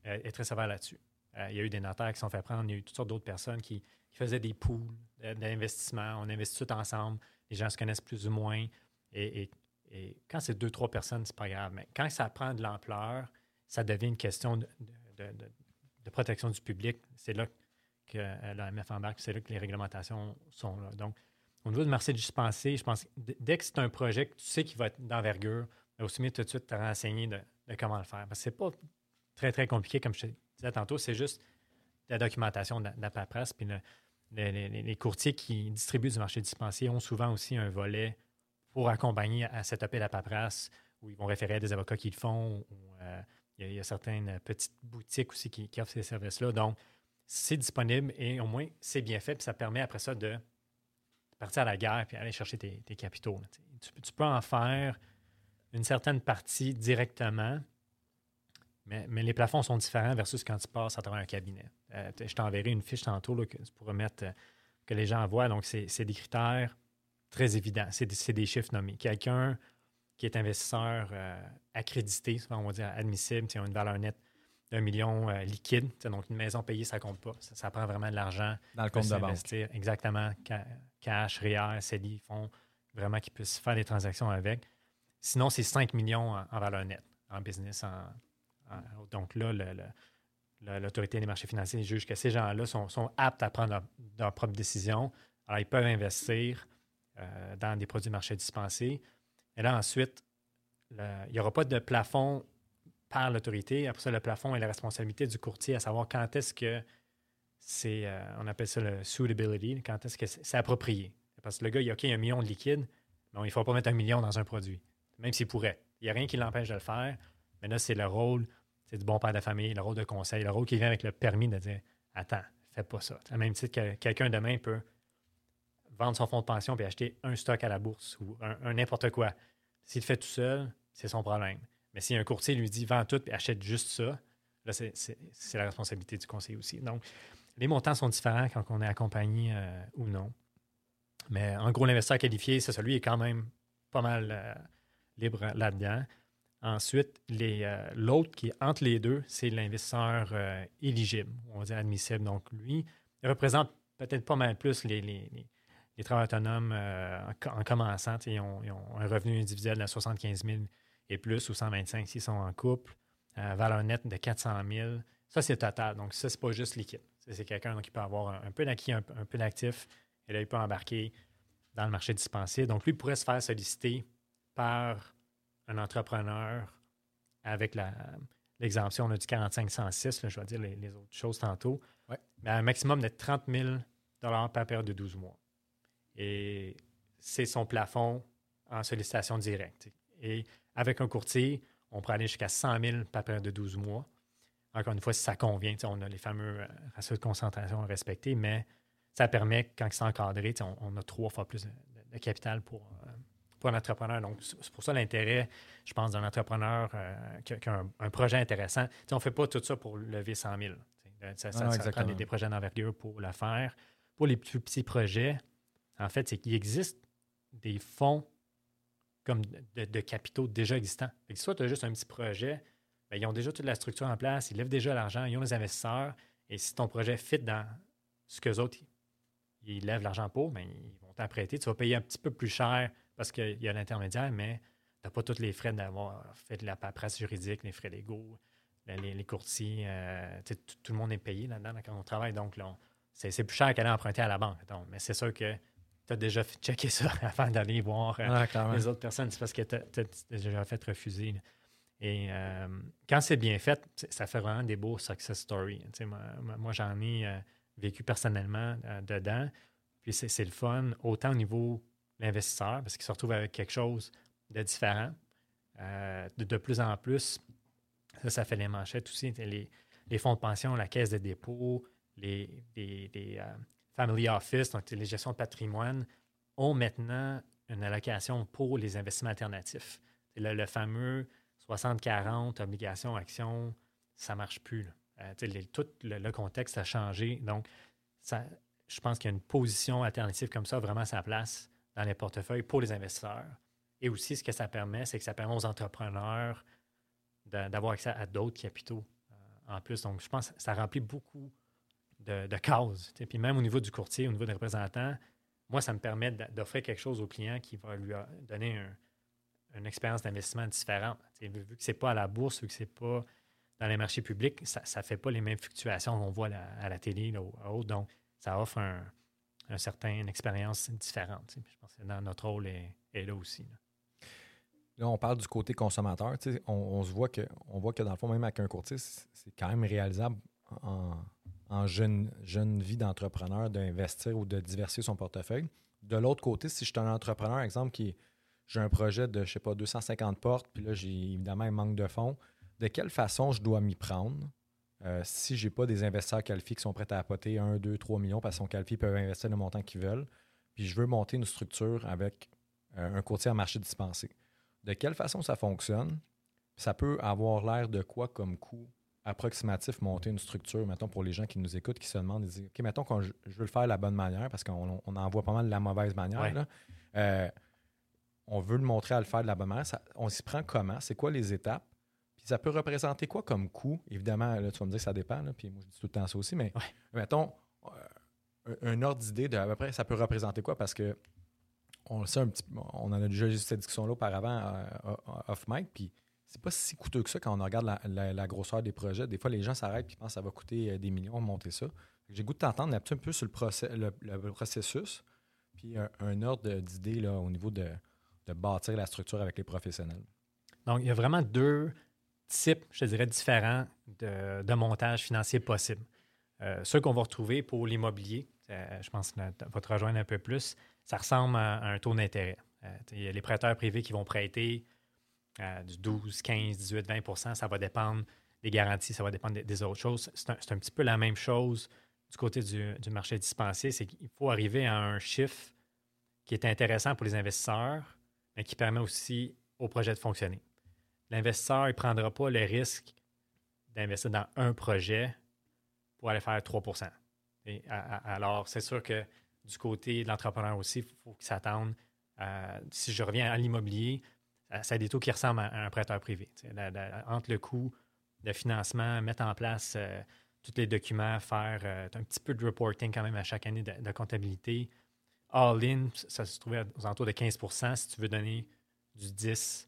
est très sévère là-dessus. Euh, il y a eu des notaires qui se sont fait prendre, il y a eu toutes sortes d'autres personnes qui, faisaient des de- d'investissement. On investit tout ensemble. Les gens se connaissent plus ou moins. Et, quand c'est deux, trois personnes, c'est pas grave. Mais quand ça prend de l'ampleur, ça devient une question de, de- de- de- de protection du public. C'est là que euh, l'AMF embarque, c'est là que les réglementations sont là. Donc, au niveau du marché dispensé, je pense que dès que c'est un projet que tu sais qu'il va être d'envergure, aussi mieux tout de suite te renseigner de, de comment le faire. Parce que c'est pas très, très compliqué, comme je disais tantôt, c'est juste la documentation de la, paperasse. Puis le- le- les, courtiers qui distribuent du marché dispensé ont souvent aussi un volet pour accompagner à setuper la paperasse, où ils vont référer à des avocats qui le font. ou, euh, il, y a, certaines petites boutiques aussi qui, offrent ces services-là. Donc, c'est disponible et au moins, c'est bien fait. Puis ça permet après ça de partir à la guerre puis aller chercher tes, capitaux. tu peux en faire une certaine partie directement, mais, mais les plafonds sont différents versus quand tu passes à travers un cabinet. Euh, je t'enverrai une fiche tantôt là, que tu pourras mettre, euh, que les gens voient. Donc, c'est des critères très évidents. C'est des, chiffres nommés. Quelqu'un qui est investisseur euh, accrédité, on va dire admissible, qui a une valeur nette d'un million euh, liquide. Donc, une maison payée, ça compte pas. Ça, ça prend vraiment de l'argent. Dans le compte de banque. s'investir. Exactement. Ca- Cash, REER, CELI, fonds, vraiment qu'ils puissent faire des transactions avec. Sinon, c'est 5 millions en, en valeur nette, en business. en- donc là, l'autorité des marchés financiers juge que ces gens-là sont, aptes à prendre leur, leur propre décision. Alors, ils peuvent investir euh, dans des produits marché dispensés. Et là, ensuite, il n'y aura pas de plafond par l'autorité. Après ça, le plafond est la responsabilité du courtier à savoir quand est-ce que c'est, euh, on appelle ça le suitability, quand est-ce que c'est approprié. Parce que le gars, il, OK, a un million de liquide, mais il ne faut pas mettre un million dans un produit, même s'il pourrait. Il n'y a rien qui l'empêche de le faire, mais là, c'est le rôle c'est du bon père de famille, le rôle de conseil, le rôle qui vient avec le permis de dire Attends, fais pas ça. À même titre que quelqu'un demain peut vendre son fonds de pension et acheter un stock à la bourse ou un, n'importe quoi. S'il le fait tout seul, c'est son problème. Mais si un courtier lui dit vends tout et achète juste ça, là, c'est- la responsabilité du conseiller aussi. Donc, les montants sont différents quand on est accompagné euh, ou non. Mais en gros, l'investisseur qualifié, c'est celui qui est quand même pas mal euh, libre là-dedans. Ensuite, euh, l'autre qui est entre les deux, c'est l'investisseur euh, éligible, on va dire admissible. Donc, lui, il représente peut-être pas mal plus les, les, les- travailleurs autonomes euh, en, co- en commençant. Ils ont, un revenu individuel de 75 000 et plus, ou 125 s'ils sont en couple, valeur nette de 400 000. Ça, c'est total. Donc, ça, c'est pas juste liquide. C'est quelqu'un qui peut avoir un, peu d'acquis, un peu d'actifs, et là, il peut embarquer dans le marché dispensé. Donc, lui pourrait se faire solliciter par un entrepreneur avec l'exemption on a du 45-106, là, je vais dire les, les autres choses tantôt, Ouais. mais à un maximum de 30 000 par période de 12 mois. Et c'est son plafond en sollicitation directe. Et avec un courtier, on peut aller jusqu'à 100 000 par période de 12 mois. Encore une fois, si ça convient, on a les fameux euh, ratios de concentration à respecter, mais ça permet, quand c'est encadré, on, on a trois fois plus de capital pour, euh, pour un entrepreneur. Donc, c'est pour ça l'intérêt, je pense, d'un entrepreneur euh, qui, a, qui a un, un projet intéressant. On ne fait pas tout ça pour lever 100 000. tu sais. Ça, ça- Ah, ça prend des, des projets d'envergure pour le faire. Pour les plus petits projets, en fait, c'est qu'il existe des fonds comme de, de capitaux déjà existants. Que soit tu as juste un petit projet, ben, ils ont déjà toute la structure en place, ils lèvent déjà l'argent, ils ont les investisseurs, et si ton projet fit dans ce qu'eux autres, ils, ils lèvent l'argent pour, ben, ils vont t'apprêter. Tu vas payer un petit peu plus cher parce qu'il y a l'intermédiaire, mais tu n'as pas tous les frais d'avoir fait de la paperasse juridique, les frais légaux, les, courtiers. euh, tout, le monde est payé là-dedans là, quand on travaille. Donc, c'est plus cher qu'aller emprunter à la banque. mais c'est sûr que tu as déjà fait- checké ça avant d'aller voir euh, les autres personnes, c'est parce que tu as, déjà fait refuser. là. Et euh, quand c'est bien fait, ça fait vraiment des beaux success stories. Moi, j'en ai euh, vécu personnellement dedans. Puis c'est le fun, autant au niveau l'investisseur, parce qu'il se retrouve avec quelque chose de différent. Euh, de, de plus en plus, ça, ça fait les manchettes aussi. Les, les fonds de pension, la caisse de dépôt, les, les- euh, family office, donc les gestions de patrimoine, ont maintenant une allocation pour les investissements alternatifs. Le, fameux 60-40, obligations, actions, ça ne marche plus. Euh, tout le, le contexte a changé. Donc, ça, je pense qu'il y a une position alternative comme ça, vraiment à sa place dans les portefeuilles pour les investisseurs. Et aussi, ce que ça permet, c'est que ça permet aux entrepreneurs d'avoir accès à d'autres capitaux euh, en plus. Donc, je pense que ça remplit beaucoup de, de cases. Puis même au niveau du courtier, au niveau des représentants, moi, ça me permet d'offrir quelque chose au client qui va lui a- donner un- une expérience d'investissement différente. Vu que ce n'est pas à la bourse, vu que ce n'est pas dans les marchés publics, ça ne fait pas les mêmes fluctuations qu'on voit à la, télé ou autre. Donc, ça offre un, un certain expérience différente. Je pense que notre rôle est, là aussi. là. On parle du côté consommateur. On, se voit que, on voit que dans le fond, même avec un courtier, c'est quand même réalisable en, en jeune, jeune vie d'entrepreneur d'investir ou de diversifier son portefeuille. De l'autre côté, si je suis un entrepreneur, exemple, qui j'ai un projet de, je sais pas, 250 portes, puis là, j'ai évidemment un manque de fonds, de quelle façon je dois m'y prendre? Euh, si je n'ai pas des investisseurs qualifiés qui sont prêts à apporter 1, 2, 3 millions parce qu'ils sont qualifiés, ils peuvent investir le montant qu'ils veulent, puis je veux monter une structure avec euh, un courtier en marché dispensé de quelle façon ça fonctionne. Ça peut avoir l'air de quoi comme coût approximatif monter une structure, mettons, pour les gens qui nous écoutent, qui se demandent, ils disent, OK, mettons qu'on je veux le faire de la bonne manière, parce qu'on on en voit pas mal de la mauvaise manière. Ouais. là. Euh, on veut le montrer à le faire de la bonne manière. Ça- on s'y prend comment? C'est quoi les étapes? Puis ça peut représenter quoi comme coût? Évidemment, là, tu vas me dire que ça dépend, là, puis moi je dis tout le temps ça aussi, mais Ouais. mettons, euh, un, ordre d'idée de à peu près, ça peut représenter quoi? Parce que on le sait un petit on en a déjà eu cette discussion-là auparavant euh, off mic, puis c'est pas si coûteux que ça quand on regarde la, la- la grosseur des projets. Des fois, les gens s'arrêtent et pensent que ça va coûter euh, des millions monter ça. J'ai goût de t'entendre un petit peu sur le, process, le, le processus, puis un, un ordre d'idée au niveau de, de bâtir la structure avec les professionnels. Donc, il y a vraiment deux types, je dirais, différents de, montage financier possible. Euh, ceux qu'on va retrouver pour l'immobilier, euh, je pense que va te rejoindre un peu plus, ça ressemble à, un taux d'intérêt. Euh, il y a les prêteurs privés qui vont prêter euh, du 12, 15, 18, 20% ça va dépendre des garanties, ça va dépendre des, autres choses. C'est un, petit peu la même chose du côté du marché dispensé, c'est qu'il faut arriver à un chiffre qui est intéressant pour les investisseurs, mais qui permet aussi au projet de fonctionner l'investisseur ne prendra pas le risque d'investir dans un projet pour aller faire 3 Et à- à- Alors, c'est sûr que du côté de l'entrepreneur aussi, il faut qu'il s'attende. à- si je reviens à l'immobilier, ça, a des taux qui ressemblent à, un prêteur privé. Entre le coût de financement, mettre en place euh, tous les documents, faire euh, un petit peu de reporting quand même à chaque année de, de comptabilité. All-in, ça se trouvait aux alentours de 15% si tu veux donner du 10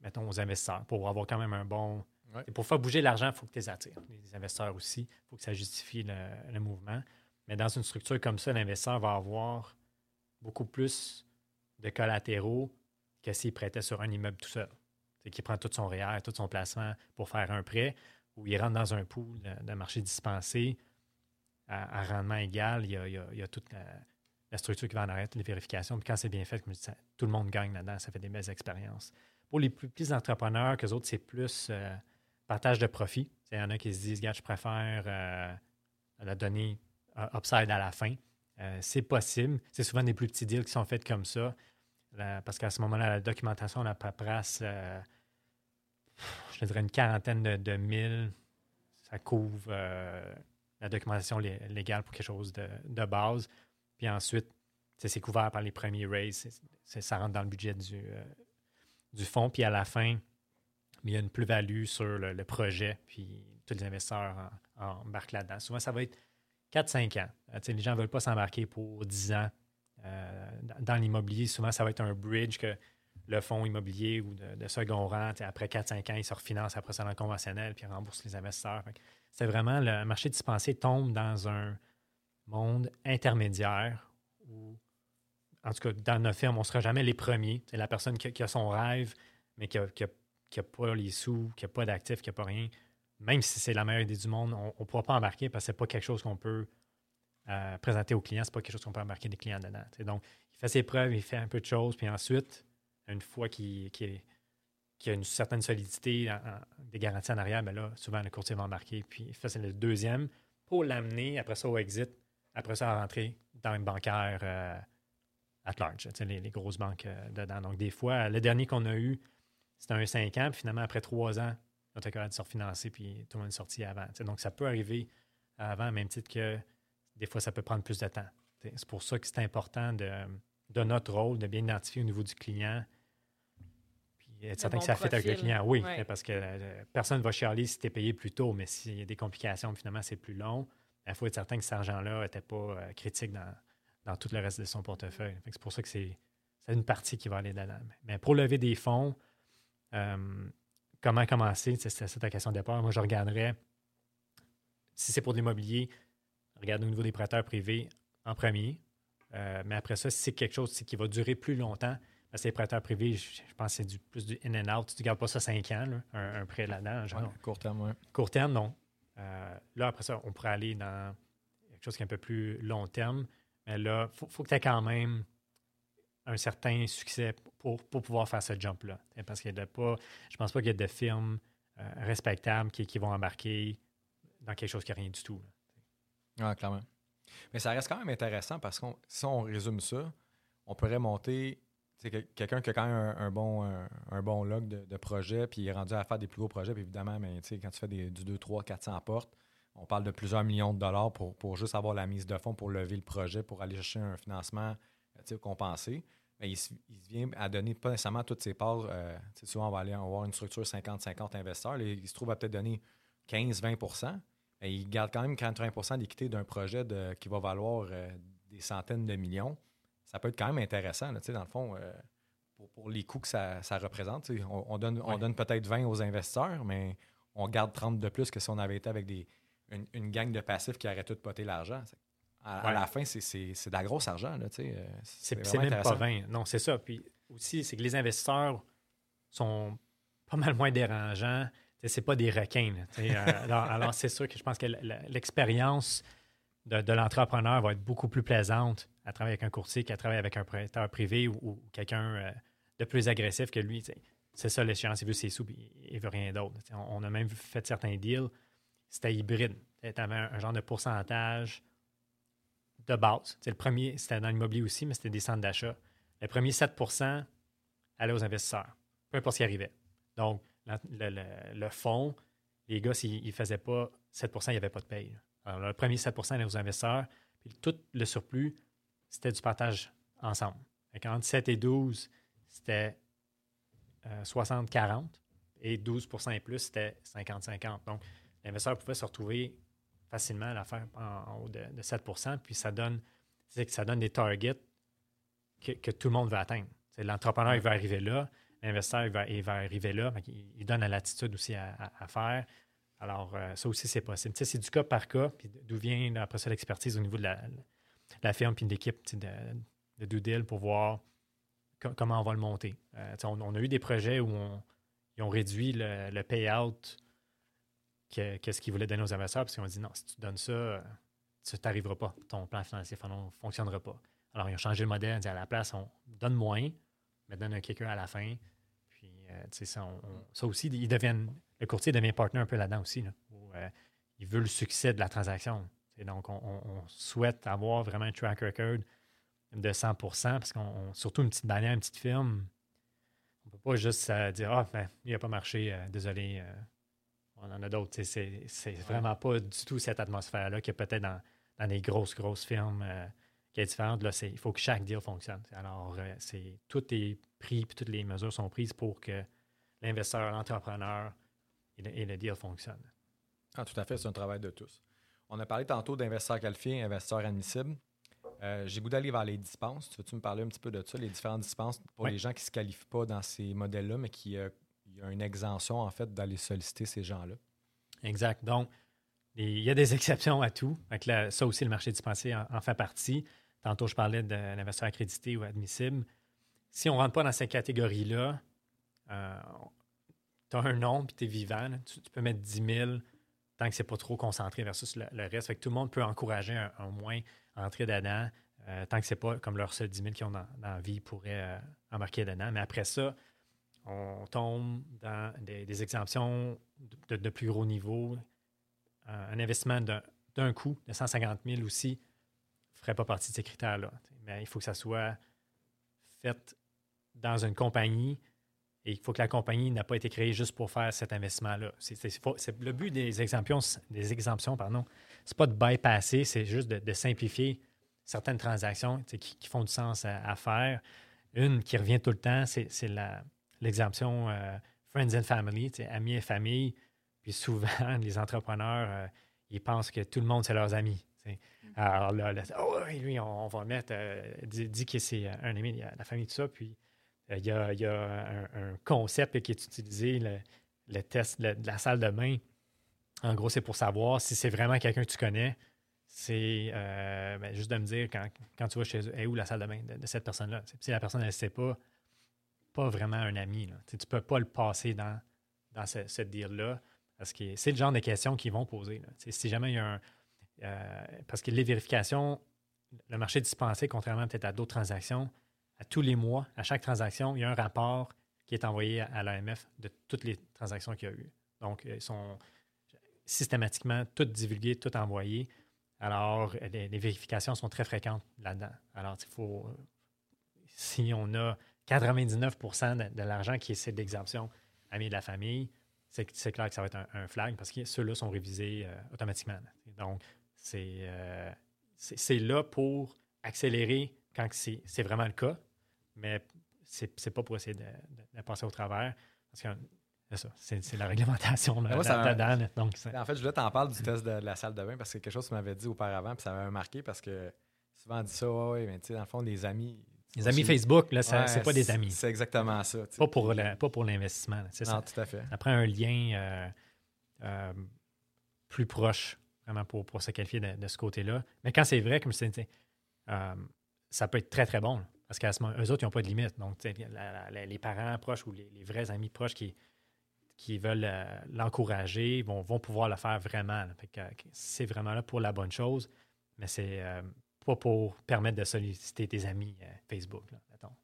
mettons, aux investisseurs pour avoir quand même un bon. Ouais. Et pour faire bouger l'argent, il faut que tu les attires. Les investisseurs aussi, il faut que ça justifie le, le mouvement. Mais dans une structure comme ça, l'investisseur va avoir beaucoup plus de collatéraux que s'il prêtait sur un immeuble tout seul. C'est qu'il prend tout son REER, tout son placement pour faire un prêt, ou il rentre dans un pool de, marché dispensé à, à rendement égal. Il y a, il y a- il y a toute la, la structure qui va en toutes les vérifications. Puis quand c'est bien fait, comme je dis, ça- tout le monde gagne là-dedans. Ça fait des belles expériences. Pour les plus petits entrepreneurs, que autres, c'est plus euh, partage de profit. Il y en a qui se disent, regarde, je préfère euh, la donner euh, upside à la fin. C'est possible. C'est souvent des plus petits deals qui sont faits comme ça. Parce qu'à ce moment-là, la documentation, la paperasse, je dirais une quarantaine de, mille, ça couvre la documentation lé- légale pour quelque chose de, de base. Puis ensuite, c'est couvert par les premiers raises. Ça rentre dans le budget du, du fonds. Puis à la fin, il y a une plus-value sur le, projet. Puis tous les investisseurs en- embarquent là-dedans. Souvent, ça va être 4-5 ans. Euh, les gens ne veulent pas s'embarquer pour 10 ans euh, dans- l'immobilier. Souvent, ça va être un bridge que le fonds immobilier ou de, de second rang, après 4-5 ans, il se refinance après ça dans le conventionnel puis rembourse les investisseurs. C'est vraiment le marché dispensé tombe dans un monde intermédiaire où, en tout cas, dans notre firme, on ne sera jamais les premiers. C'est la personne qui, a- son rêve, mais qui n'a pas les sous, qui n'a pas d'actifs, qui n'a pas rien. Même si c'est la meilleure idée du monde, on ne pourra pas embarquer parce que ce n'est pas quelque chose qu'on peut euh, présenter aux clients. Ce n'est pas quelque chose qu'on peut embarquer des clients dedans. Donc, il fait ses preuves, il fait un peu de choses, puis ensuite, une fois qu'il y a une certaine solidité, des garanties en arrière, ben là, souvent, le courtier va embarquer. Puis, ça, c'est le deuxième pour l'amener, après ça, au exit, après ça, à rentrer dans une bancaire euh, at large, les, les grosses banques euh, dedans. Donc, des fois, le dernier qu'on a eu, c'était un 5 ans, puis finalement, après 3 ans, on était capable de se refinancer, puis tout le monde est sorti avant. Donc, ça peut arriver avant, même titre que des fois, ça peut prendre plus de temps. C'est pour ça que c'est important de, de notre rôle, de bien identifier au niveau du client. Puis a certains bon que ça fait avec le client, oui, Ouais. parce que euh, personne ne va chialer si tu es payé plus tôt, mais s'il y a des complications, finalement c'est plus long, il faut être certain que cet argent-là n'était pas euh, critique dans, dans tout le reste de son portefeuille. C'est pour ça que c'est une partie qui va aller dedans. Mais pour lever des fonds, euh, comment commencer? C'est ta question de départ. Moi, je regarderais, si c'est pour de l'immobilier, regarde au niveau des prêteurs privés en premier. Euh, mais après ça, si c'est quelque chose qui va durer plus longtemps, parce que les prêteurs privés, je, je pense que c'est du, plus du in and out. Tu ne gardes pas ça cinq ans, là, un, un prêt là-dedans. Ouais, court terme, ouais. Court terme, non. Euh, là, après ça, on pourrait aller dans quelque chose qui est un peu plus long terme. Mais là, il faut, faut que tu aies quand même un certain succès pour, pour pouvoir faire ce jump-là. Parce qu'il y a pas, je pense pas qu'il y ait de firmes euh, respectables qui, qui vont embarquer dans quelque chose qui n'a rien du tout. là. Ah, clairement. Mais ça reste quand même intéressant parce que si on résume ça, on pourrait monter quelqu'un qui a quand même un, un bon, un, bon log de, projet, puis il est rendu à faire des plus gros projets. Puis évidemment, mais, quand tu fais des, du 2, 3, 400 portes, on parle de plusieurs millions de dollars pour, pour juste avoir la mise de fonds pour lever le projet, pour aller chercher un financement euh, compensé. Mais il, se- vient à donner pas nécessairement toutes ses parts. euh, souvent, on va aller avoir une structure 50-50 investisseurs. Là, il se trouve à peut-être donner 15-20 mais il garde quand même 80% d'équité d'un projet de- qui va valoir euh, des centaines de millions. Ça peut être quand même intéressant, là, dans le fond, euh, pour, pour les coûts que ça, ça représente. On, on donne, on donne peut-être 20 aux investisseurs, mais on garde 30 de plus que si on avait été avec des, une, une gang de passifs qui aurait tout poté l'argent. À, la fin, c'est- de la grosse argent. Euh, C'est même pas. 20. Non, c'est ça. Puis aussi, c'est que les investisseurs sont pas mal moins dérangeants. C'est pas des requins. là. Euh, alors, alors, c'est sûr que je pense que l'expérience de, de l'entrepreneur va être beaucoup plus plaisante à travailler avec un courtier qu'à travailler avec un prêteur privé ou, ou quelqu'un euh, de plus agressif que lui. C'est ça l'échéance. Il veut ses sous, il veut rien d'autre. On, on a même fait certains deals. C'était hybride. Tu avais un, genre de pourcentage de base. Le premier, c'était dans l'immobilier aussi, mais c'était des centres d'achat. Le premier 7% allait aux investisseurs, peu importe ce qui arrivait. Donc, le, fonds, les gars, s'ils ne faisaient pas 7% il n'y avait pas de paye. Alors, le premier 7% allait aux investisseurs, puis tout le surplus, c'était du partage ensemble. Fait Entre 7 et 12, c'était euh, 60-40, et 12% et plus, c'était 50-50. Donc, l'investisseur pouvait se retrouver facilement à l'affaire en, en haut de, de 7% puis ça donne, que ça donne des targets que, tout le monde veut atteindre. L'entrepreneur, il va arriver là, l'investisseur, il va, il va arriver là, il donne la latitude aussi à, à- à faire. Alors, euh, ça aussi, c'est possible. C'est du cas par cas, puis d'où vient après ça l'expertise au niveau de la, la firme puis de l'équipe de, de deal pour voir co- comment on va le monter. Euh, on, a eu des projets où on, ils ont réduit le payout que, que ce qu'ils voulaient donner aux investisseurs parce qu'ils ont dit non, si tu donnes ça, euh, tu n'arriveras pas. Ton plan financier ne fonctionnera pas. Alors, ils ont changé le modèle. Ils ont dit à la place, on donne moins, mais donne un kicker à la fin. Puis, euh, tu sais, ça, on- ça aussi, ils deviennent, le courtier devient partenaire un peu là-dedans aussi. Où, euh, il veut le succès de la transaction. Donc, on, souhaite avoir vraiment un track record de 100% parce qu'on, on- surtout une petite bannière, une petite firme, on ne peut pas juste dire Ah, ben, il n'a pas marché, désolé, on en a d'autres. C'est, vraiment pas du tout cette atmosphère-là qu'il y a peut-être dans, dans des grosses, grosses firmes euh, qui est différente. Là, il faut que chaque deal fonctionne. Alors, euh, c'est, tout est pris puis toutes les mesures sont prises pour que l'investisseur, l'entrepreneur et le, et le deal fonctionnent. Ah, tout à fait, c'est un travail de tous. On a parlé tantôt d'investisseurs qualifiés, investisseurs admissibles. Euh, J'ai goût d'aller vers les dispenses. Tu veux-tu me parler un petit peu de ça, les différentes dispenses pour Oui. les gens qui ne se qualifient pas dans ces modèles-là, mais qui euh, il y a une exemption en fait d'aller solliciter ces gens-là? Exact. Donc, il y a des exceptions à tout. Là, ça aussi, le marché dispensier en, fait partie. Tantôt, je parlais de l'investisseur accrédité ou admissible. Si on ne rentre pas dans cette catégorie-là, tu as un nom puis tu es vivant. Tu, peux mettre 10 000 tant que c'est pas trop concentré versus le, reste. Fait que tout le monde peut encourager un, moins entrer dedans euh, tant que c'est pas comme leur seul 10 000 qu'ils ont dans, dans la vie pourraient euh, embarquer dedans. Mais après ça, on tombe dans des, exemptions de, plus gros niveau. Un investissement d'un coup de 150 000 aussi ne ferait pas partie de ces critères-là. Mais il faut que ça soit fait dans une compagnie et il faut que la compagnie n'a pas été créée juste pour faire cet investissement-là. Le but des exemptions, des exemptions pardon, pas de bypasser, c'est juste de, simplifier certaines transactions qui, font du sens à, à faire. Une qui revient tout le temps, c'est la, l'exemption euh, friends and family, amis et famille. Puis souvent, les entrepreneurs, euh, ils pensent que tout le monde, c'est leurs amis. sais. Alors là, là, oh, lui, on, on va le mettre, euh, dit, dit que c'est un ami, il y a la famille, tout ça. Puis il y a, il y a un, un concept qui est utilisé, le, le test le- de la salle de bain. En gros, c'est pour savoir si c'est vraiment quelqu'un que tu connais. C'est euh, ben, juste de me dire quand, quand tu vas chez eux, est où la salle de bain de, de cette personne-là? Si la personne, ne sait pas, pas vraiment un ami. Là. Tu ne peux pas le passer dans, dans ce, ce deal-là. Parce que c'est le genre de questions qu'ils vont poser. Si jamais il y a un. euh, parce que les vérifications, le marché dispensé, contrairement peut-être à d'autres transactions, à tous les mois, à chaque transaction, il y a un rapport qui est envoyé à, l'AMF de toutes les transactions qu'il y a eu. Donc, euh, ils sont systématiquement toutes divulguées, toutes envoyées. Alors, les, vérifications sont très fréquentes là-dedans. Alors, il faut. Si on a 99 de, de l'argent qui est c'est d'exemption amis de la famille, c'est clair que ça va être un, un flag parce que ceux-là sont révisés euh, automatiquement. Donc, c'est euh, c'est là pour accélérer quand c'est vraiment le cas, mais c'est pas pour essayer de, de- de passer au travers. Parce que c'est ça, c'est c'est la réglementation moi, là-dedans. là. Donc, En fait, je voulais t'en parler du test de, de la salle de bain parce que quelque chose que tu m'avais dit auparavant, puis ça m'avait marqué parce que souvent on dit ça, ouais, ouais, mais tu sais, dans le fond, les amis. Les amis Facebook, là, Ouais, c'est pas des amis. C'est exactement ça. Pas pour pas pour l'investissement. C'est ça. Non, tout à fait. Ça prend un lien euh, euh, plus proche, vraiment, pour, pour se qualifier de, de ce côté-là. Mais quand c'est vrai, comme je disais, euh, ça peut être très, très bon. là. parce qu'à ce moment, eux autres, ils n'ont pas de limite. Donc, la- la- les parents proches ou les, les vrais amis proches qui, qui veulent l'encourager vont, vont pouvoir le faire vraiment. c'est vraiment là pour la bonne chose, mais c'est pas pour permettre de solliciter tes amis euh, Facebook. Là, mettons.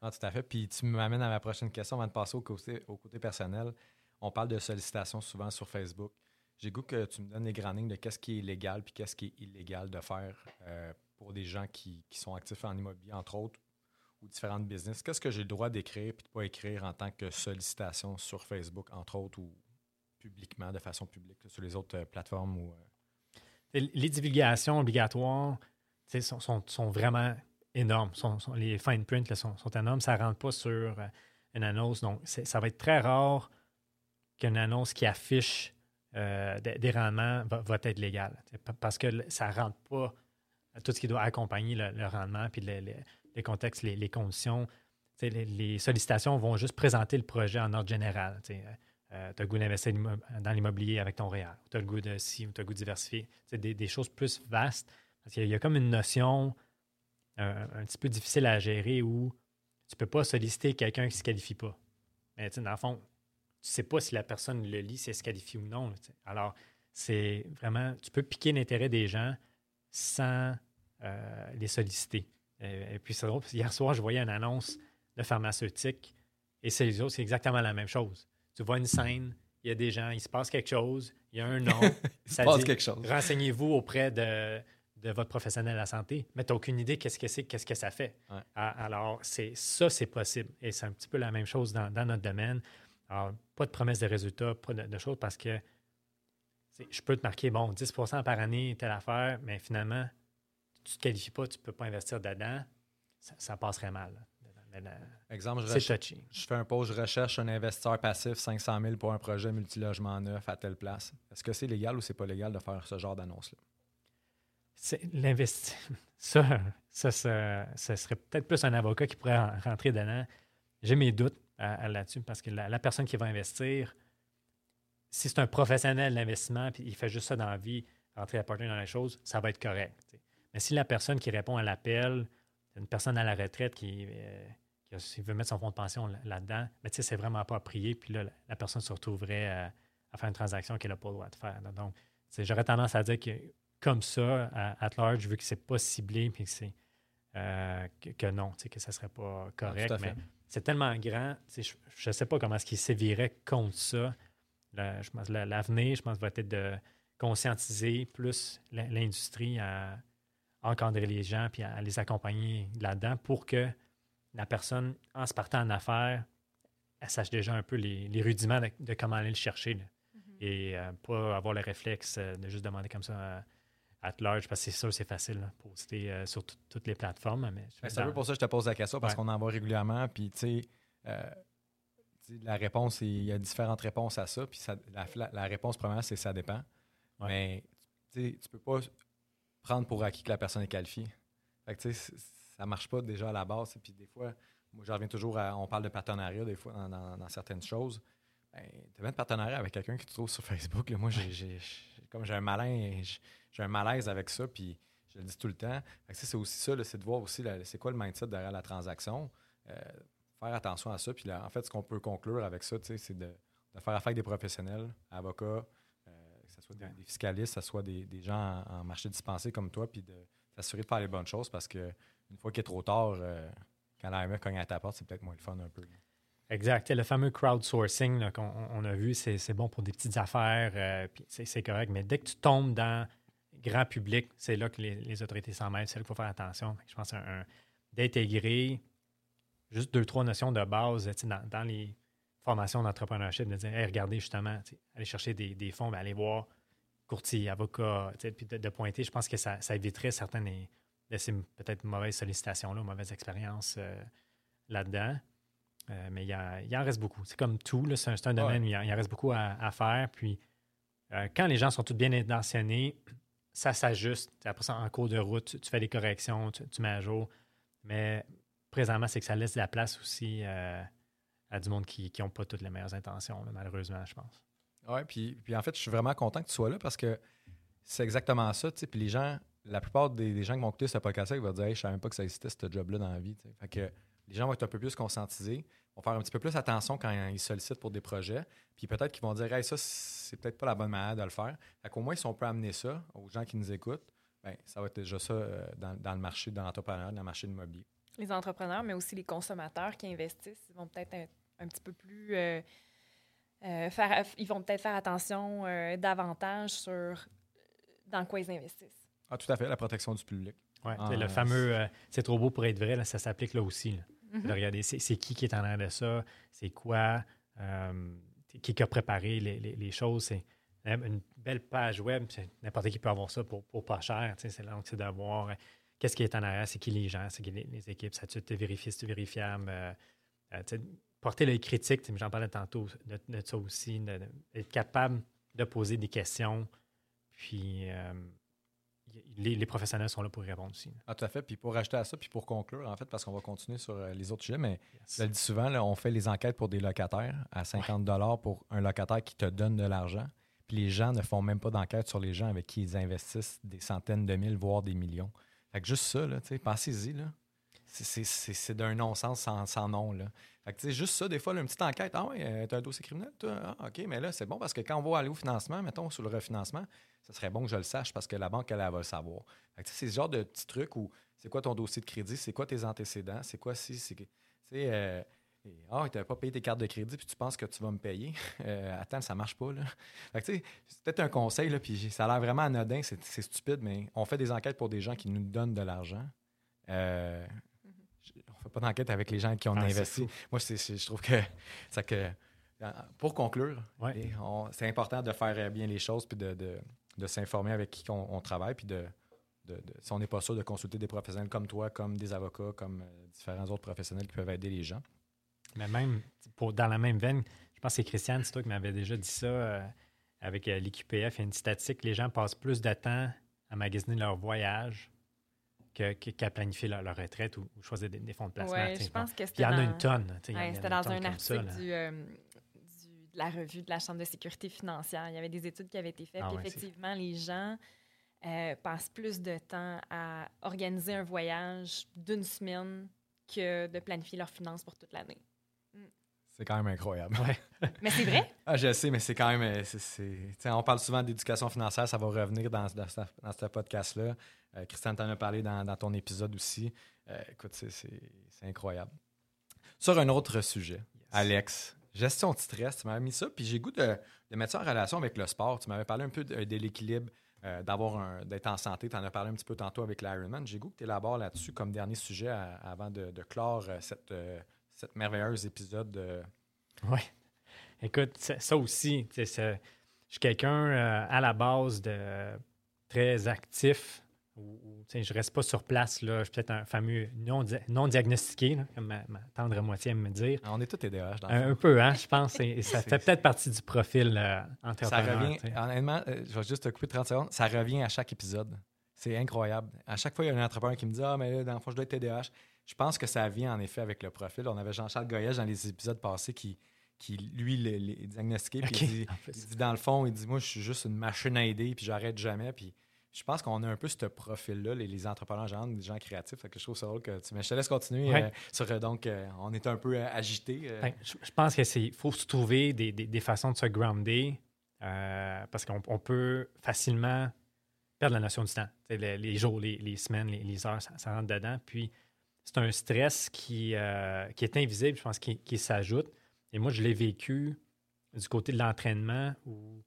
Ah, tout à fait. Puis tu m'amènes à ma prochaine question avant de passer au côté, au côté personnel. On parle de sollicitations souvent sur Facebook. J'ai goût que tu me donnes les grandes lignes de qu'est-ce qui est légal puis qu'est-ce qui est illégal de faire euh, pour des gens qui, qui sont actifs en immobilier, entre autres, ou différentes business. Qu'est-ce que j'ai le droit d'écrire puis de pas écrire en tant que sollicitation sur Facebook, entre autres, ou publiquement, de façon publique, sur les autres euh, plateformes ou. euh, Les divulgations obligatoires sont, sont- sont vraiment énormes. Sont- les fine print là, sont, énormes. Ça ne rentre pas sur euh, une annonce. Donc, ça va être très rare qu'une annonce qui affiche euh, des, rendements va, être légale. Parce que ça ne rentre pas tout ce qui doit accompagner le, rendement, puis le- le- les contextes, les, conditions. Les, sollicitations vont juste présenter le projet en ordre général. tu. Euh, as le goût d'investir dans l'immobilier avec ton REER. Tu as le goût de ci ou tu as le goût de diversifier. Des choses plus vastes. Parce qu'il y a- il y a comme une notion euh, un petit peu difficile à gérer où tu ne peux pas solliciter quelqu'un qui ne se qualifie pas. Mais tu sais, dans le fond, tu ne sais pas si la personne le lit, si elle se qualifie ou non. Alors, c'est vraiment, tu peux piquer l'intérêt des gens sans euh, les solliciter. Et puis, c'est drôle, hier soir, je voyais une annonce de pharmaceutique et c'est les autres, c'est exactement la même chose. Tu vois une scène, il y a des gens, il se passe quelque chose, il y a un nom. Il se ça passe dit, quelque chose. Renseignez-vous auprès de, de votre professionnel de la santé, mais tu n'as aucune idée qu'est-ce que c'est, qu'est-ce que ça fait. Ouais. Alors, c'est, ça, c'est possible. Et c'est un petit peu la même chose dans, dans notre domaine. Alors, pas de promesse de résultats, pas de, de choses parce que je peux te marquer, bon, 10% par année, telle affaire, mais finalement, tu ne te qualifies pas, tu ne peux pas investir dedans, ça, ça passerait mal. là. Exemple, je, touchy. je fais un post, je recherche un investisseur passif 500 000 pour un projet multilogement neuf à telle place. Est-ce que c'est légal ou c'est pas légal de faire ce genre d'annonce-là? C'est l'investi. Ça, ça, ça, serait peut-être plus un avocat qui pourrait en- rentrer dedans. J'ai mes doutes là-dessus parce que la, personne qui va investir, si c'est un professionnel d'investissement puis il fait juste ça dans la vie, rentrer à partir dans les choses, ça va être correct. Mais si la personne qui répond à l'appel, une personne à la retraite qui, euh, veut mettre son fonds de pension là- là-dedans, mais tu sais, c'est vraiment prier, puis là, la, personne se retrouverait à, à faire une transaction qu'elle n'a pas le droit de faire. Donc, j'aurais tendance à dire que comme ça, à at large, vu que c'est pas ciblé, puis que c'est euh, que, que non, tu sais, que ça serait pas correct. à fait. mais c'est tellement grand, tu sais, je ne sais pas comment est-ce qu'il sévirait contre ça. La- je pense la- l'avenir, je pense, va être de conscientiser plus l'in- l'industrie à encadrer les gens puis à les accompagner là-dedans pour que la personne, en se partant en affaires, elle sache déjà un peu les, les rudiments de, de comment aller le chercher. là. Et euh, pas avoir le réflexe euh, de juste demander comme ça at large, parce que c'est sûr, c'est facile, là, poster euh, sur tout- toutes les plateformes. Mais Ben, c'est un peu pour ça que je te pose la question, parce Ouais. qu'on en voit régulièrement. Puis, tu sais, euh, la réponse, il y a différentes réponses à ça. Puis ça- la, la- la réponse première, c'est ça dépend. Ouais. Mais tu sais, tu peux pas prendre pour acquis que la personne est qualifiée. Fait que, tu sais, ça marche pas déjà à la base. Puis des fois, moi, je reviens toujours à. On parle de partenariat des fois dans, dans- dans certaines choses. Ben, tu mets de partenariat avec quelqu'un que tu trouves sur Facebook. là, moi, j'ai, comme j'ai un malin, j'ai j'ai un malaise avec ça. Puis je le dis tout le temps. C'est aussi ça, c'est de voir aussi c'est quoi le mindset derrière la transaction. Euh, faire attention à ça. Puis là, en fait, ce qu'on peut conclure avec ça, c'est de, de faire affaire avec des professionnels, avocats, euh, que ce soit des, fiscalistes, que ce soit des, des gens en, en marché dispensé comme toi, puis de s'assurer de faire les bonnes choses parce que une fois qu'il est trop tard, euh, quand l'AME cogne à ta porte, c'est peut-être moins le fun un peu. là. Exact. Le fameux crowdsourcing qu'on on a vu, c'est c'est bon pour des petites affaires, euh, puis c'est c'est correct. Mais dès que tu tombes dans grand public, c'est là que les, les autorités s'en mêlent, c'est là qu'il faut faire attention. Je pense d'intégrer juste deux, trois notions de base dans, dans les formations d'entrepreneurship, de dire, Hey, regardez justement, aller chercher des, des fonds, mais aller voir courtier, avocat, puis de, de pointer, je pense que ça, ça éviterait certaines de ces peut-être mauvaises sollicitations-là, mauvaises expériences euh, là-dedans. Euh, mais il, y a- il en reste beaucoup. C'est comme tout, c'est un, domaine où il, en- il en reste beaucoup à, à faire. Puis, euh, quand les gens sont tous bien intentionnés, ça s'ajuste. Après ça, en cours de route, tu, fais des corrections, tu, mets à jour. Mais présentement, c'est que ça laisse de la place aussi euh, à du monde qui n'ont pas toutes les meilleures intentions, malheureusement, je pense. Oui, puis, puis en fait, je suis vraiment content que tu sois là parce que c'est exactement ça. Puis les gens, la plupart des, gens qui vont écouter ce podcast-là, ils vont dire Je savais même pas que ça existait, ce job-là dans la vie. que les gens vont être un peu plus conscientisés, vont faire un petit peu plus attention quand ils sollicitent pour des projets. Puis peut-être qu'ils vont dire Hey, ça, c'est peut-être pas la bonne manière de le faire. Fait qu'au moins, si on peut amener ça aux gens qui nous écoutent, ben, ça va être déjà ça euh, dans, dans le marché de l'entrepreneuriat, dans le marché de l'immobilier. Les entrepreneurs, mais aussi les consommateurs qui investissent, ils vont peut-être un, un petit peu plus euh, euh, faire, ils vont peut-être faire attention euh, davantage sur dans quoi ils investissent. Ah, tout à fait, la protection du public. Ouais, Ah, le fameux euh, c'est trop beau pour être vrai, là, ça s'applique là aussi. là. Mhm. De regarder c'est qui qui est en arrière de ça, c'est quoi, euh, qui qui a préparé les, les- les choses. C'est une belle page web, n'importe qui peut avoir ça pour, pour pas cher. C'est donc c'est d'avoir euh, qu'est-ce qui est en arrière, c'est qui les gens, c'est qui les, les équipes, ça tu été vérifié, c'est vérifiable. euh, euh, porter l'œil critique, j'en parlais tantôt de, de ça aussi, de- de- d'être capable de poser des questions. Puis les, les professionnels sont là pour y répondre aussi. Ah, tout à fait. Puis pour rajouter à ça, puis pour conclure, en fait, parce qu'on va continuer sur euh, les autres sujets, mais Yes. je le dis souvent, là, on fait les enquêtes pour des locataires à 50 pour un locataire qui te donne de l'argent. Puis les gens ne font même pas d'enquête sur les gens avec qui ils investissent des centaines de mille, voire des millions. Fait que juste ça, là, tu sais, pensez-y, là. C'est- d'un non-sens sans, nom, là. Fait que, juste ça, des fois, une petite enquête. Ah ouais, euh, t'as un dossier criminel? Ah, OK, mais là, c'est bon parce que quand on va aller au financement, mettons, sur le refinancement, ça serait bon que je le sache parce que la banque, elle, elle va le savoir. C'est ce genre de petits trucs où c'est quoi ton dossier de crédit, c'est quoi tes antécédents, c'est quoi si, tu sais, euh, ah, n'as pas payé tes cartes de crédit, puis tu penses que tu vas me payer. Euh, attends, ça marche pas, là. Tu sais, c'est peut-être un conseil, là, puis ça a l'air vraiment anodin, c'est c'est stupide, mais on fait des enquêtes pour des gens qui nous donnent de l'argent. Euh, pas d'enquête avec les gens qui ont Ah, investi. Moi, je trouve que, ça que pour conclure, Ouais. et c'est important de faire euh, bien les choses, puis de, de- de s'informer avec qui on, on travaille, puis de, si on n'est pas sûr, de consulter des professionnels comme toi, comme des avocats, comme euh, différents autres professionnels qui peuvent aider les gens. Mais même pour, dans la même veine, je pense que c'est Christiane, c'est toi qui m'avais déjà dit ça euh, avec euh, l'IQPF. Il y a une statistique les gens passent plus de temps à magasiner leur voyage qu'à planifier leur, leur retraite ou, ou choisir des, des fonds de placement. Je pense que il y en a une tonne. Ouais, C'était dans un ça, article du, euh, du- de la revue de la Chambre de sécurité financière. Il y avait des études qui avaient été faites. Ah ouais, effectivement, les gens euh, passent plus de temps à organiser un voyage d'une semaine que de planifier leurs finances pour toute l'année. C'est quand même incroyable. Mais c'est vrai? Ah, je sais, mais c'est quand même. euh, on parle souvent d'éducation financière, ça va revenir dans, dans, ce- dans ce podcast-là. Euh, Christiane t'en a parlé dans, dans ton épisode aussi. Euh, écoute, c'est- c'est c'est incroyable. Sur un autre sujet, Alex, gestion de stress, tu m'avais mis ça, puis j'ai goût de, de mettre ça en relation avec le sport. Tu m'avais parlé un peu de, de l'équilibre, euh, d'avoir un- d'être en santé. Tu en as parlé un petit peu tantôt avec l'Ironman. J'ai goût que tu élabores là-dessus comme dernier sujet à- avant de, de clore cette, euh, cette merveilleuse épisode de. Oui. Écoute, ça, ça aussi, je suis quelqu'un euh, à la base de très actif je reste pas sur place. Là. Je suis peut-être un fameux non, di- non diagnostiqué, là, comme ma, ma tendre moitié aime me dire. On est tous TDAH dans le Un, un peu, hein, je pense. Et, et ça fait peut-être partie du profil euh, Ça entrepreneur. revient, tu sais. honnêtement, euh, je vais juste te couper 30 secondes, ça revient à chaque épisode. C'est incroyable. À chaque fois, il y a un entrepreneur qui me dit Ah, mais là, dans le fond, je dois être TDAH. Je pense que ça vient en effet avec le profil. On avait Jean-Charles Goyage dans les épisodes passés qui, qui lui, les, les diagnostiqué. Puis il, dit, il dans le fond, il dit Moi, je suis juste une machine à aider, puis j'arrête jamais. Puis je pense qu'on a un peu ce profil-là, les, les entrepreneurs, genre, des gens créatifs. Fait que je trouve ça drôle que tu. Mais je te laisse continuer. Ouais. euh, sur, euh, donc, euh, on est un peu euh, agité. Ben, je, je pense qu'il faut se trouver des, des- des façons de se grounder parce qu'on on peut facilement perdre la notion du temps. Les, les jours, les, les semaines, les, les heures, ça, ça rentre dedans. Puis c'est un stress qui, euh, qui est invisible, je pense, qui, qui s'ajoute. Et moi, je l'ai vécu du côté de l'entraînement où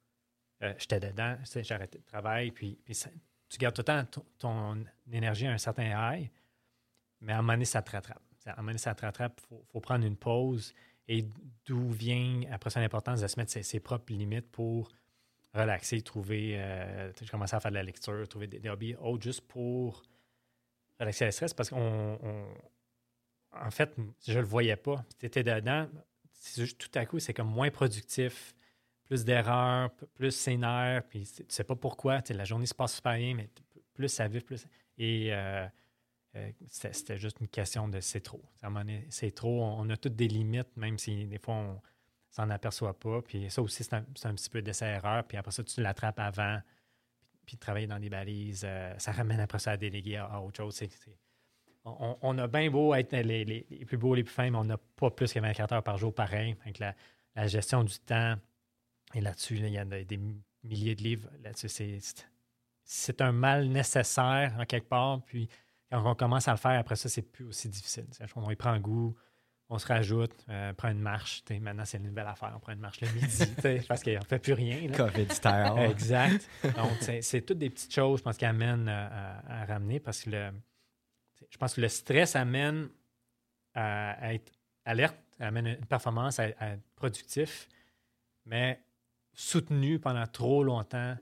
euh, j'étais dedans, arrêté le travail, puis, tu gardes tout le temps ton, ton énergie à un certain high, mais à un moment donné, ça te rattrape. À un moment donné, ça te rattrape, il faut, faut prendre une pause. Et d'où vient, après ça, l'importance de se mettre ses, propres limites pour relaxer, trouver. Euh, j'ai commencé à faire de la lecture, trouver des, des hobbies autres juste pour relaxer le stress parce qu'on. on- en fait, je le voyais pas. Tu étais dedans, tout à coup, c'est comme moins productif, plus d'erreurs, plus sénère, puis tu sais pas pourquoi. La journée se passe super bien, mais plus ça vit, plus. Et euh, euh, c'était juste une question de c'est trop. À C'est trop. On, a toutes des limites, même si des fois on s'en aperçoit pas. Puis ça aussi, c'est un, un petit peu d'essai-erreur. Puis après ça, tu l'attrapes avant. Puis travailler dans des balises, euh, ça ramène après ça à déléguer à, autre chose. On, a bien beau être les, plus beaux, les plus fins, mais on n'a pas plus que 24 heures par jour pareil. Avec la, gestion du temps, et là-dessus, là, il y a des, des milliers de livres là-dessus. C'est, un mal nécessaire en quelque part. Puis quand on commence à le faire, après ça, c'est plus aussi difficile. On y prend goût, on se rajoute, euh, prend une marche. Maintenant, c'est une nouvelle affaire. On prend une marche le midi parce qu'on ne fait plus rien. là. COVID style. Exact. Donc, c'est toutes des petites choses, je pense, qui amènent euh, à, à ramener parce que le, je pense que le stress amène à, à être alerte, amène une performance, à, à être productif, mais soutenu pendant trop longtemps,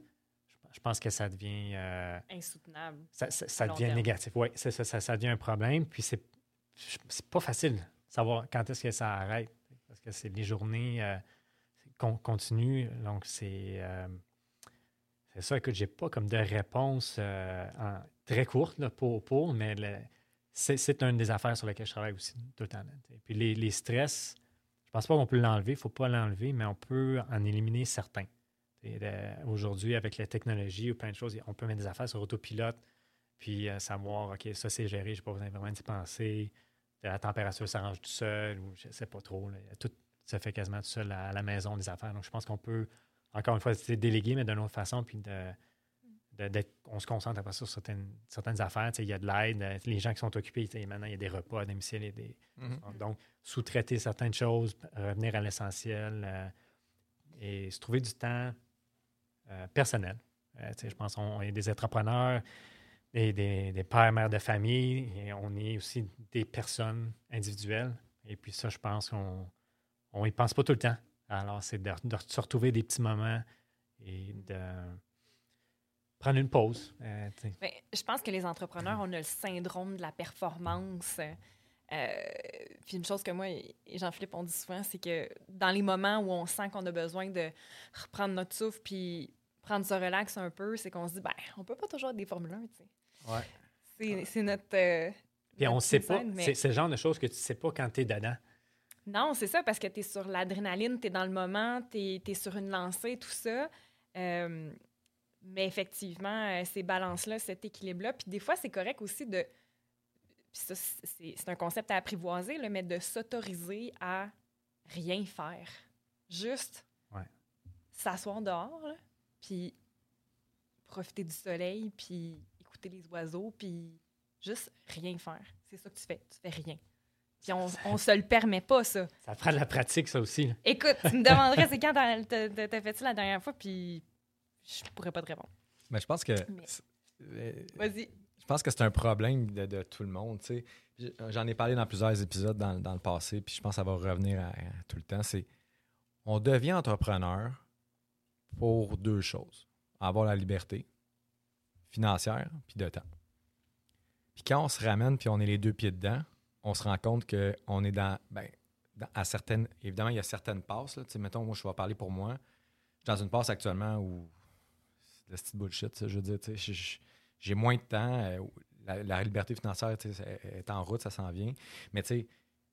je, je pense que ça devient, euh, Insoutenable. ça, ça- ça Long devient terme. négatif. Oui, ça, ça, devient un problème. Puis c'est c'est pas facile savoir quand est-ce que ça arrête. Parce que c'est les journées euh, con- continuent. Donc, c'est. euh, c'est ça, écoute, j'ai pas comme de réponse euh, très courte pour, pour, mais c'est, une des affaires sur lesquelles je travaille aussi tout le temps. Puis les, les stress, je pense pas qu'on peut l'enlever, il faut pas l'enlever, mais on peut en éliminer certains. Aujourd'hui, avec la technologie ou plein de choses, on peut mettre des affaires sur autopilote, puis euh, savoir, OK, ça c'est géré, j'ai pas besoin vraiment d'y penser. La température s'arrange tout seul, ou je sais pas trop. là. Tout se fait quasiment tout seul à, à la maison, des affaires. Donc, je pense qu'on peut, encore une fois, c'est déléguer, mais d'une autre façon, puis de, on se concentre après ça sur certaines, certaines affaires. Il y a de l'aide, euh, les gens qui sont occupés, maintenant, il y a des repas à domicile, il y a des, donc, sous-traiter certaines choses, revenir à l'essentiel euh, et se trouver du temps euh, personnel. Euh, je pense qu'on est des entrepreneurs, des, des, pères, mères de famille, et on est aussi des personnes individuelles. Et puis ça, je pense qu'on on y pense pas tout le temps. Alors, c'est de, se retrouver des petits moments et de prendre une pause. euh, je pense que les entrepreneurs, on a le syndrome de la performance. Euh, puis une chose que moi et et Jean-Philippe on dit souvent, c'est que dans les moments où on sent qu'on a besoin de reprendre notre souffle puis prendre ce relax un peu, c'est qu'on se dit, ben, on peut pas toujours être des Formule 1, tu sais. Ouais. C'est, notre. euh, Puis on notre sait pas, mais- c'est c'est le genre de choses que tu sais pas quand tu es dedans. Non, c'est ça, parce que tu es sur l'adrénaline, tu es dans le moment, tu es, sur une lancée, tout ça. Euh, mais effectivement, euh, ces balances-là, cet équilibre-là, puis des fois, c'est correct aussi de. Puis ça, c'est c'est un concept à apprivoiser, là, mais de s'autoriser à rien faire. Juste Ouais. s'asseoir dehors, là, puis profiter du soleil, puis écouter les oiseaux, puis juste rien faire. C'est ça que tu fais. Tu fais rien. Puis on, on se le permet pas, ça. Ça prend de la pratique, ça aussi. là. Écoute, tu me demanderais c'est quand t'as- fait ça la dernière fois, puis je pourrais pas te répondre. Mais je pense que. Mais- euh, Vas-y. Je pense que c'est un problème de, de tout le monde. tu sais. J'en ai parlé dans plusieurs épisodes dans, dans le passé, puis je pense que ça va revenir à, à tout le temps. C'est on devient entrepreneur pour deux choses avoir la liberté financière puis de temps. Puis quand on se ramène puis on est les deux pieds dedans, on se rend compte qu'on est dans, ben, à certaines. Évidemment, il y a certaines passes. Là. Mettons, moi, je vais parler pour moi. Je suis dans une passe actuellement où c'est de la petite bullshit. ça. Je veux dire, j'ai- moins de temps. euh, la, la liberté financière est en route, ça s'en vient. Mais tu sais,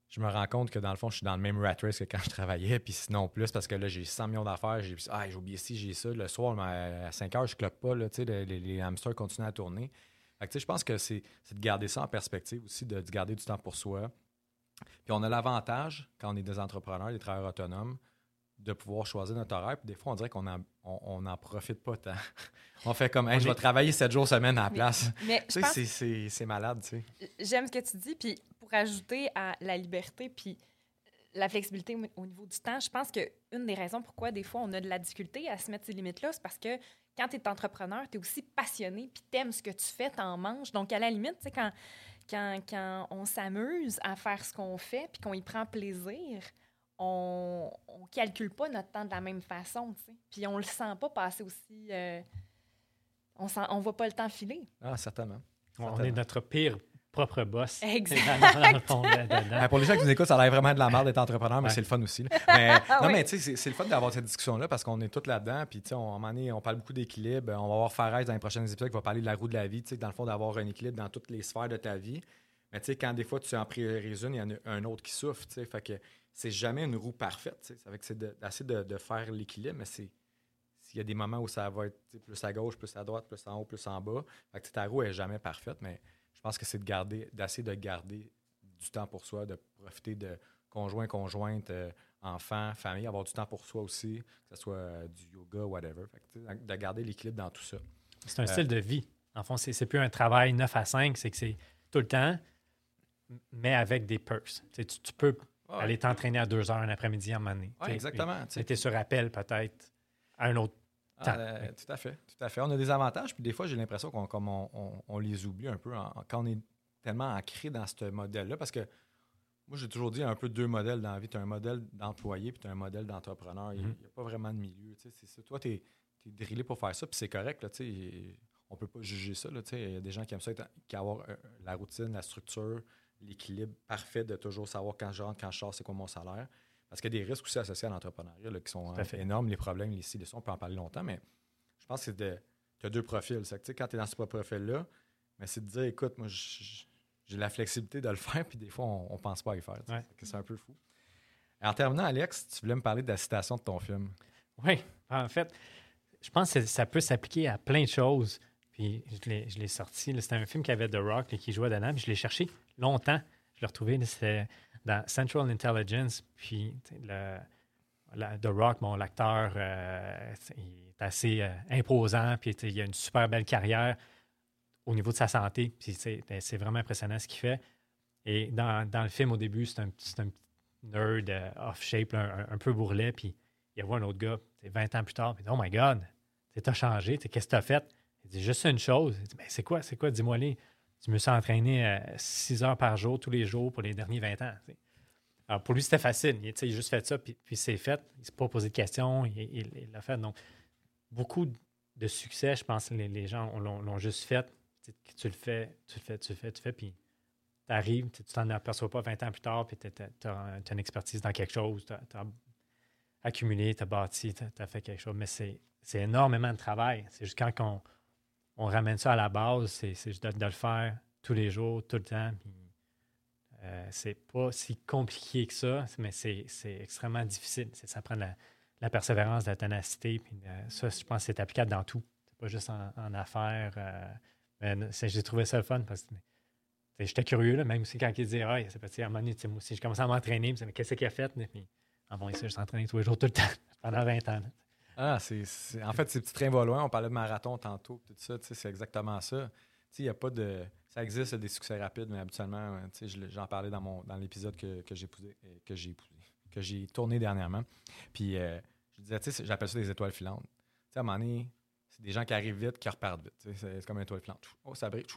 je me rends compte que dans le fond, je suis dans le même rat race que quand je travaillais, puis sinon plus, parce que là, j'ai 100 millions d'affaires, j'ai ah, j'ai oublié ci, j'ai ça. Le soir, à 5 heures, je cloque pas, là, tu sais, les, les- hamsters continuent à tourner. Fait que, tu sais, je pense que c'est de garder ça en perspective aussi, de, de garder du temps pour soi. Puis on a l'avantage, quand on est des entrepreneurs, des travailleurs autonomes, de pouvoir choisir notre horaire. Puis des fois, on dirait qu'on n'en on, on en profite pas tant. on fait comme, Hey, je vais travailler 7 jours semaine à la Mais- place. Mais c'est malade, tu sais. J'aime ce que tu dis. Puis pour ajouter à la liberté puis la flexibilité au- au niveau du temps, je pense qu'une des raisons pourquoi des fois on a de la difficulté à se mettre ces limites-là, c'est parce que quand tu es entrepreneur, tu es aussi passionné puis tu aimes ce que tu fais, tu en manges. Donc à la limite, tu sais, quand, quand, quand on s'amuse à faire ce qu'on fait puis qu'on y prend plaisir, on ne calcule pas notre temps de la même façon. tu sais. Puis on le sent pas passer aussi. euh, on on voit pas le temps filer. Ah, certainement. On Certainement. est notre pire propre boss. Exact. Dans- dans le fond, là, dedans. Ah, pour les gens qui nous écoutent, ça a l'air vraiment de la merde d'être entrepreneur, mais Ouais. c'est le fun aussi. Mais, non, Ah Oui. mais tu sais, c'est- c'est le fun d'avoir cette discussion-là parce qu'on est tous là-dedans. Puis, tu sais, on, on parle beaucoup d'équilibre. On va avoir Fares dans les prochains épisodes qui va parler de la roue de la vie. Tu sais, dans le fond, d'avoir un équilibre dans toutes les sphères de ta vie. Mais, tu sais, quand des fois, tu en priorises une, il y en a un autre qui souffre. Tu sais, fait que c'est jamais une roue parfaite. Tu sais. C'est de- d'essayer de, de faire l'équilibre, mais c'est. S'il y a des moments où ça va être plus à gauche, plus à droite, plus en haut, plus en bas. Fait que tu sais, ta roue est jamais parfaite, mais je pense que c'est de garder, d'essayer de garder du temps pour soi, de profiter de conjoint, conjointe, euh, enfant, famille, avoir du temps pour soi aussi, que ce soit euh, du yoga, whatever. Fait que, de garder l'équilibre dans tout ça. C'est un Euh, style de vie. En fond, c'est plus un travail 9 à 5, c'est que c'est tout le temps, mais avec des perks. Tu, peux aller t'entraîner à 2 heures un après-midi à un moment donné. Exactement. tu es sur appel peut-être à un autre. Ah, euh, tout à fait, tout à fait. On a des avantages, puis des fois, j'ai l'impression qu'on comme on, on- on les oublie un peu en- quand on est tellement ancré dans ce modèle-là, parce que moi, j'ai toujours dit un peu deux modèles dans la vie. Tu as un modèle d'employé, puis tu as un modèle d'entrepreneur. Il n'y Mhm. a pas vraiment de milieu. tu sais, c'est ça. Toi, tu es, drillé pour faire ça, puis c'est correct. Là, tu sais. on peut pas juger ça. là, tu sais. Il y a des gens qui aiment ça, être- qui avoir euh, la routine, la structure, l'équilibre parfait de toujours savoir quand je rentre, quand je sors, c'est quoi mon salaire. Parce qu'il y a des risques aussi associés à l'entrepreneuriat qui sont euh, fait. énormes, les problèmes, les ci, les ça, on peut en parler longtemps, mais je pense que c'est de. Tu as deux profils. Que, tu sais, quand tu es dans ce profil-là, mais c'est de dire écoute, moi, j'ai la flexibilité de le faire, puis des fois, on ne pense pas à y faire. Ouais. C'est un peu fou. En terminant, Alex, tu voulais me parler de la citation de ton film. Oui, en fait, je pense que ça peut s'appliquer à plein de choses. Puis je l'ai- sorti. C'était un film qui avait The Rock là, qui jouait dedans. Puis je l'ai cherché longtemps. Je l'ai retrouvé. C'était dans Central Intelligence. Puis The Rock, bon, l'acteur, euh, est assez euh, imposant. Puis il a une super belle carrière au niveau de sa santé. Puis ben, c'est vraiment impressionnant ce qu'il fait. Et dans, le film, au début, c'est un, petit- nerd euh, off-shape, un, peu bourrelet. Puis il voit un autre gars, c'est 20 ans plus tard, puis Oh my God, t'as changé, qu'est-ce que tu as fait? Il dit juste une chose. Il dit, Ben, c'est quoi, c'est quoi, dis-moi Tu me suis entraîné 6 heures par jour, tous les jours, pour les derniers 20 ans. Alors pour lui, c'était facile. Il, il a juste fait ça, puis, puis c'est fait. Il ne s'est pas posé de questions, il l'a fait. Donc, beaucoup de succès, je pense les, les gens l'ont juste fait. Tu le fais, tu le fais, tu le fais, tu le fais, puis tu arrives, tu t'en aperçois pas 20 ans plus tard, puis tu as, une expertise dans quelque chose, tu as, accumulé, tu as bâti, tu as, fait quelque chose. Mais c'est énormément de travail. C'est juste quand on, on ramène ça à la base, c'est juste de, le faire tous les jours, tout le temps. Euh, c'est pas si compliqué que ça, mais c'est extrêmement difficile. Ça prend de la, persévérance, de la ténacité. Euh, ça, je pense c'est applicable dans tout. C'est pas juste en, affaires. euh, j'ai trouvé ça le fun parce que j'étais curieux, là, même aussi quand il disait, ah, c'est petit, à un moment donné, moi aussi, j'ai commencé à m'entraîner. mais qu'est-ce qu'il a fait? Puis, ah bon, ici, je suis entraîné tous les jours, tout le temps, pendant 20 ans. Ah, c'est, c'est- En fait, ces petits trains volants, on parlait de marathon tantôt, tout ça, c'est exactement ça. Il y a pas de. Ça existe des succès rapides, mais habituellement, euh, j'en parlais dans, mon, dans l'épisode que, que j'ai euh, que j'ai que j'ai tourné dernièrement. Puis euh, je disais, tu sais, j'appelle ça des étoiles filantes. Tu sais, à un moment donné, c'est des gens qui arrivent vite, qui repartent vite. C'est, c'est comme une étoile filante. Oh, ça brille, tu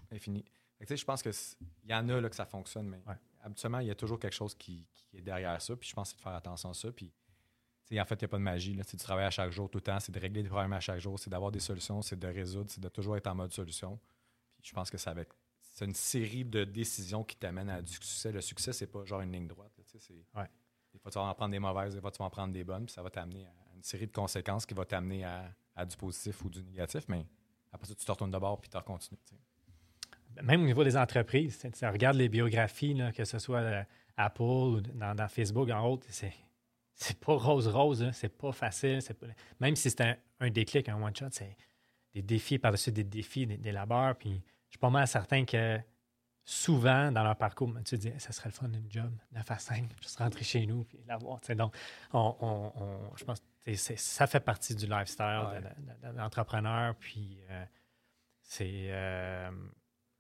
sais, je pense qu'il y en a là, que ça fonctionne, mais Ouais. habituellement, il y a toujours quelque chose qui, qui est derrière ça. Puis je pense que c'est de faire attention à ça. Puis en fait, il n'y a pas de magie. Là. C'est du travail à chaque jour, tout le temps. C'est de régler des problèmes à chaque jour. C'est d'avoir des solutions. C'est de résoudre. C'est de toujours être en mode solution. Puis je pense que c'est avec c'est une série de décisions qui t'amènent à du succès. Le succès, c'est pas genre une ligne droite. là, Ouais. Des fois, tu vas en prendre des mauvaises, des fois, tu vas en prendre des bonnes, puis ça va t'amener à une série de conséquences qui va t'amener à, à du positif ou du négatif. Mais après ça, tu te retournes de bord puis tu continues. Même au niveau des entreprises, tu regardes les biographies, là, que ce soit euh, Apple ou dans, dans Facebook, en haut, c'est. C'est pas rose-rose, là, c'est pas facile. pas- Même si c'est un, un déclic, un one-shot, c'est des défis par-dessus des défis, des, des labeurs. Puis je suis pas mal certain que souvent dans leur parcours, tu te dis, ça serait le fun d'une job, 9 à 5, juste rentrer chez nous puis l'avoir. Donc, on, on- on- je pense que ça fait partie du lifestyle Ouais. de- de- de- de l'entrepreneur. Puis euh, c'est euh,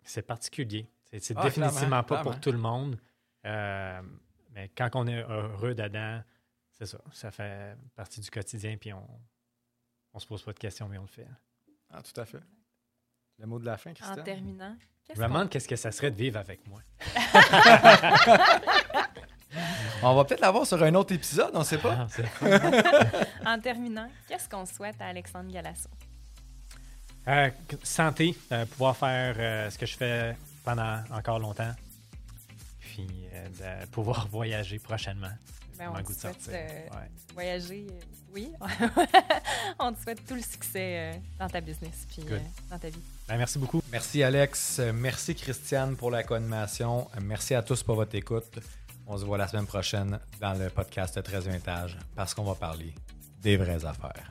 c'est particulier. C'est Ah, définitivement clairement, pas pour tout le monde. Euh, mais quand on est heureux dedans, c'est ça. Ça fait partie du quotidien. Puis on on se pose pas de questions, mais on le fait. Ah, tout à fait. Le mot de la fin, En Christian? terminant, qu'est-ce Je me demande qu'est-ce que ça serait de vivre avec moi. On va peut-être l'avoir sur un autre épisode, on ne sait pas. Ah, en terminant, qu'est-ce qu'on souhaite à Alexandre Galasso? Euh, santé, euh, pouvoir faire euh, ce que je fais pendant encore longtemps, puis euh, de pouvoir voyager prochainement. Ben, on te goût souhaite euh, Ouais. voyager, euh, oui. on te souhaite tout le succès euh, dans ta business puis euh, dans ta vie. Ben, merci beaucoup. Merci Alex, merci Christiane pour la co-animation, merci à tous pour votre écoute. On se voit la semaine prochaine dans le podcast 13 étage parce qu'on va parler des vraies affaires.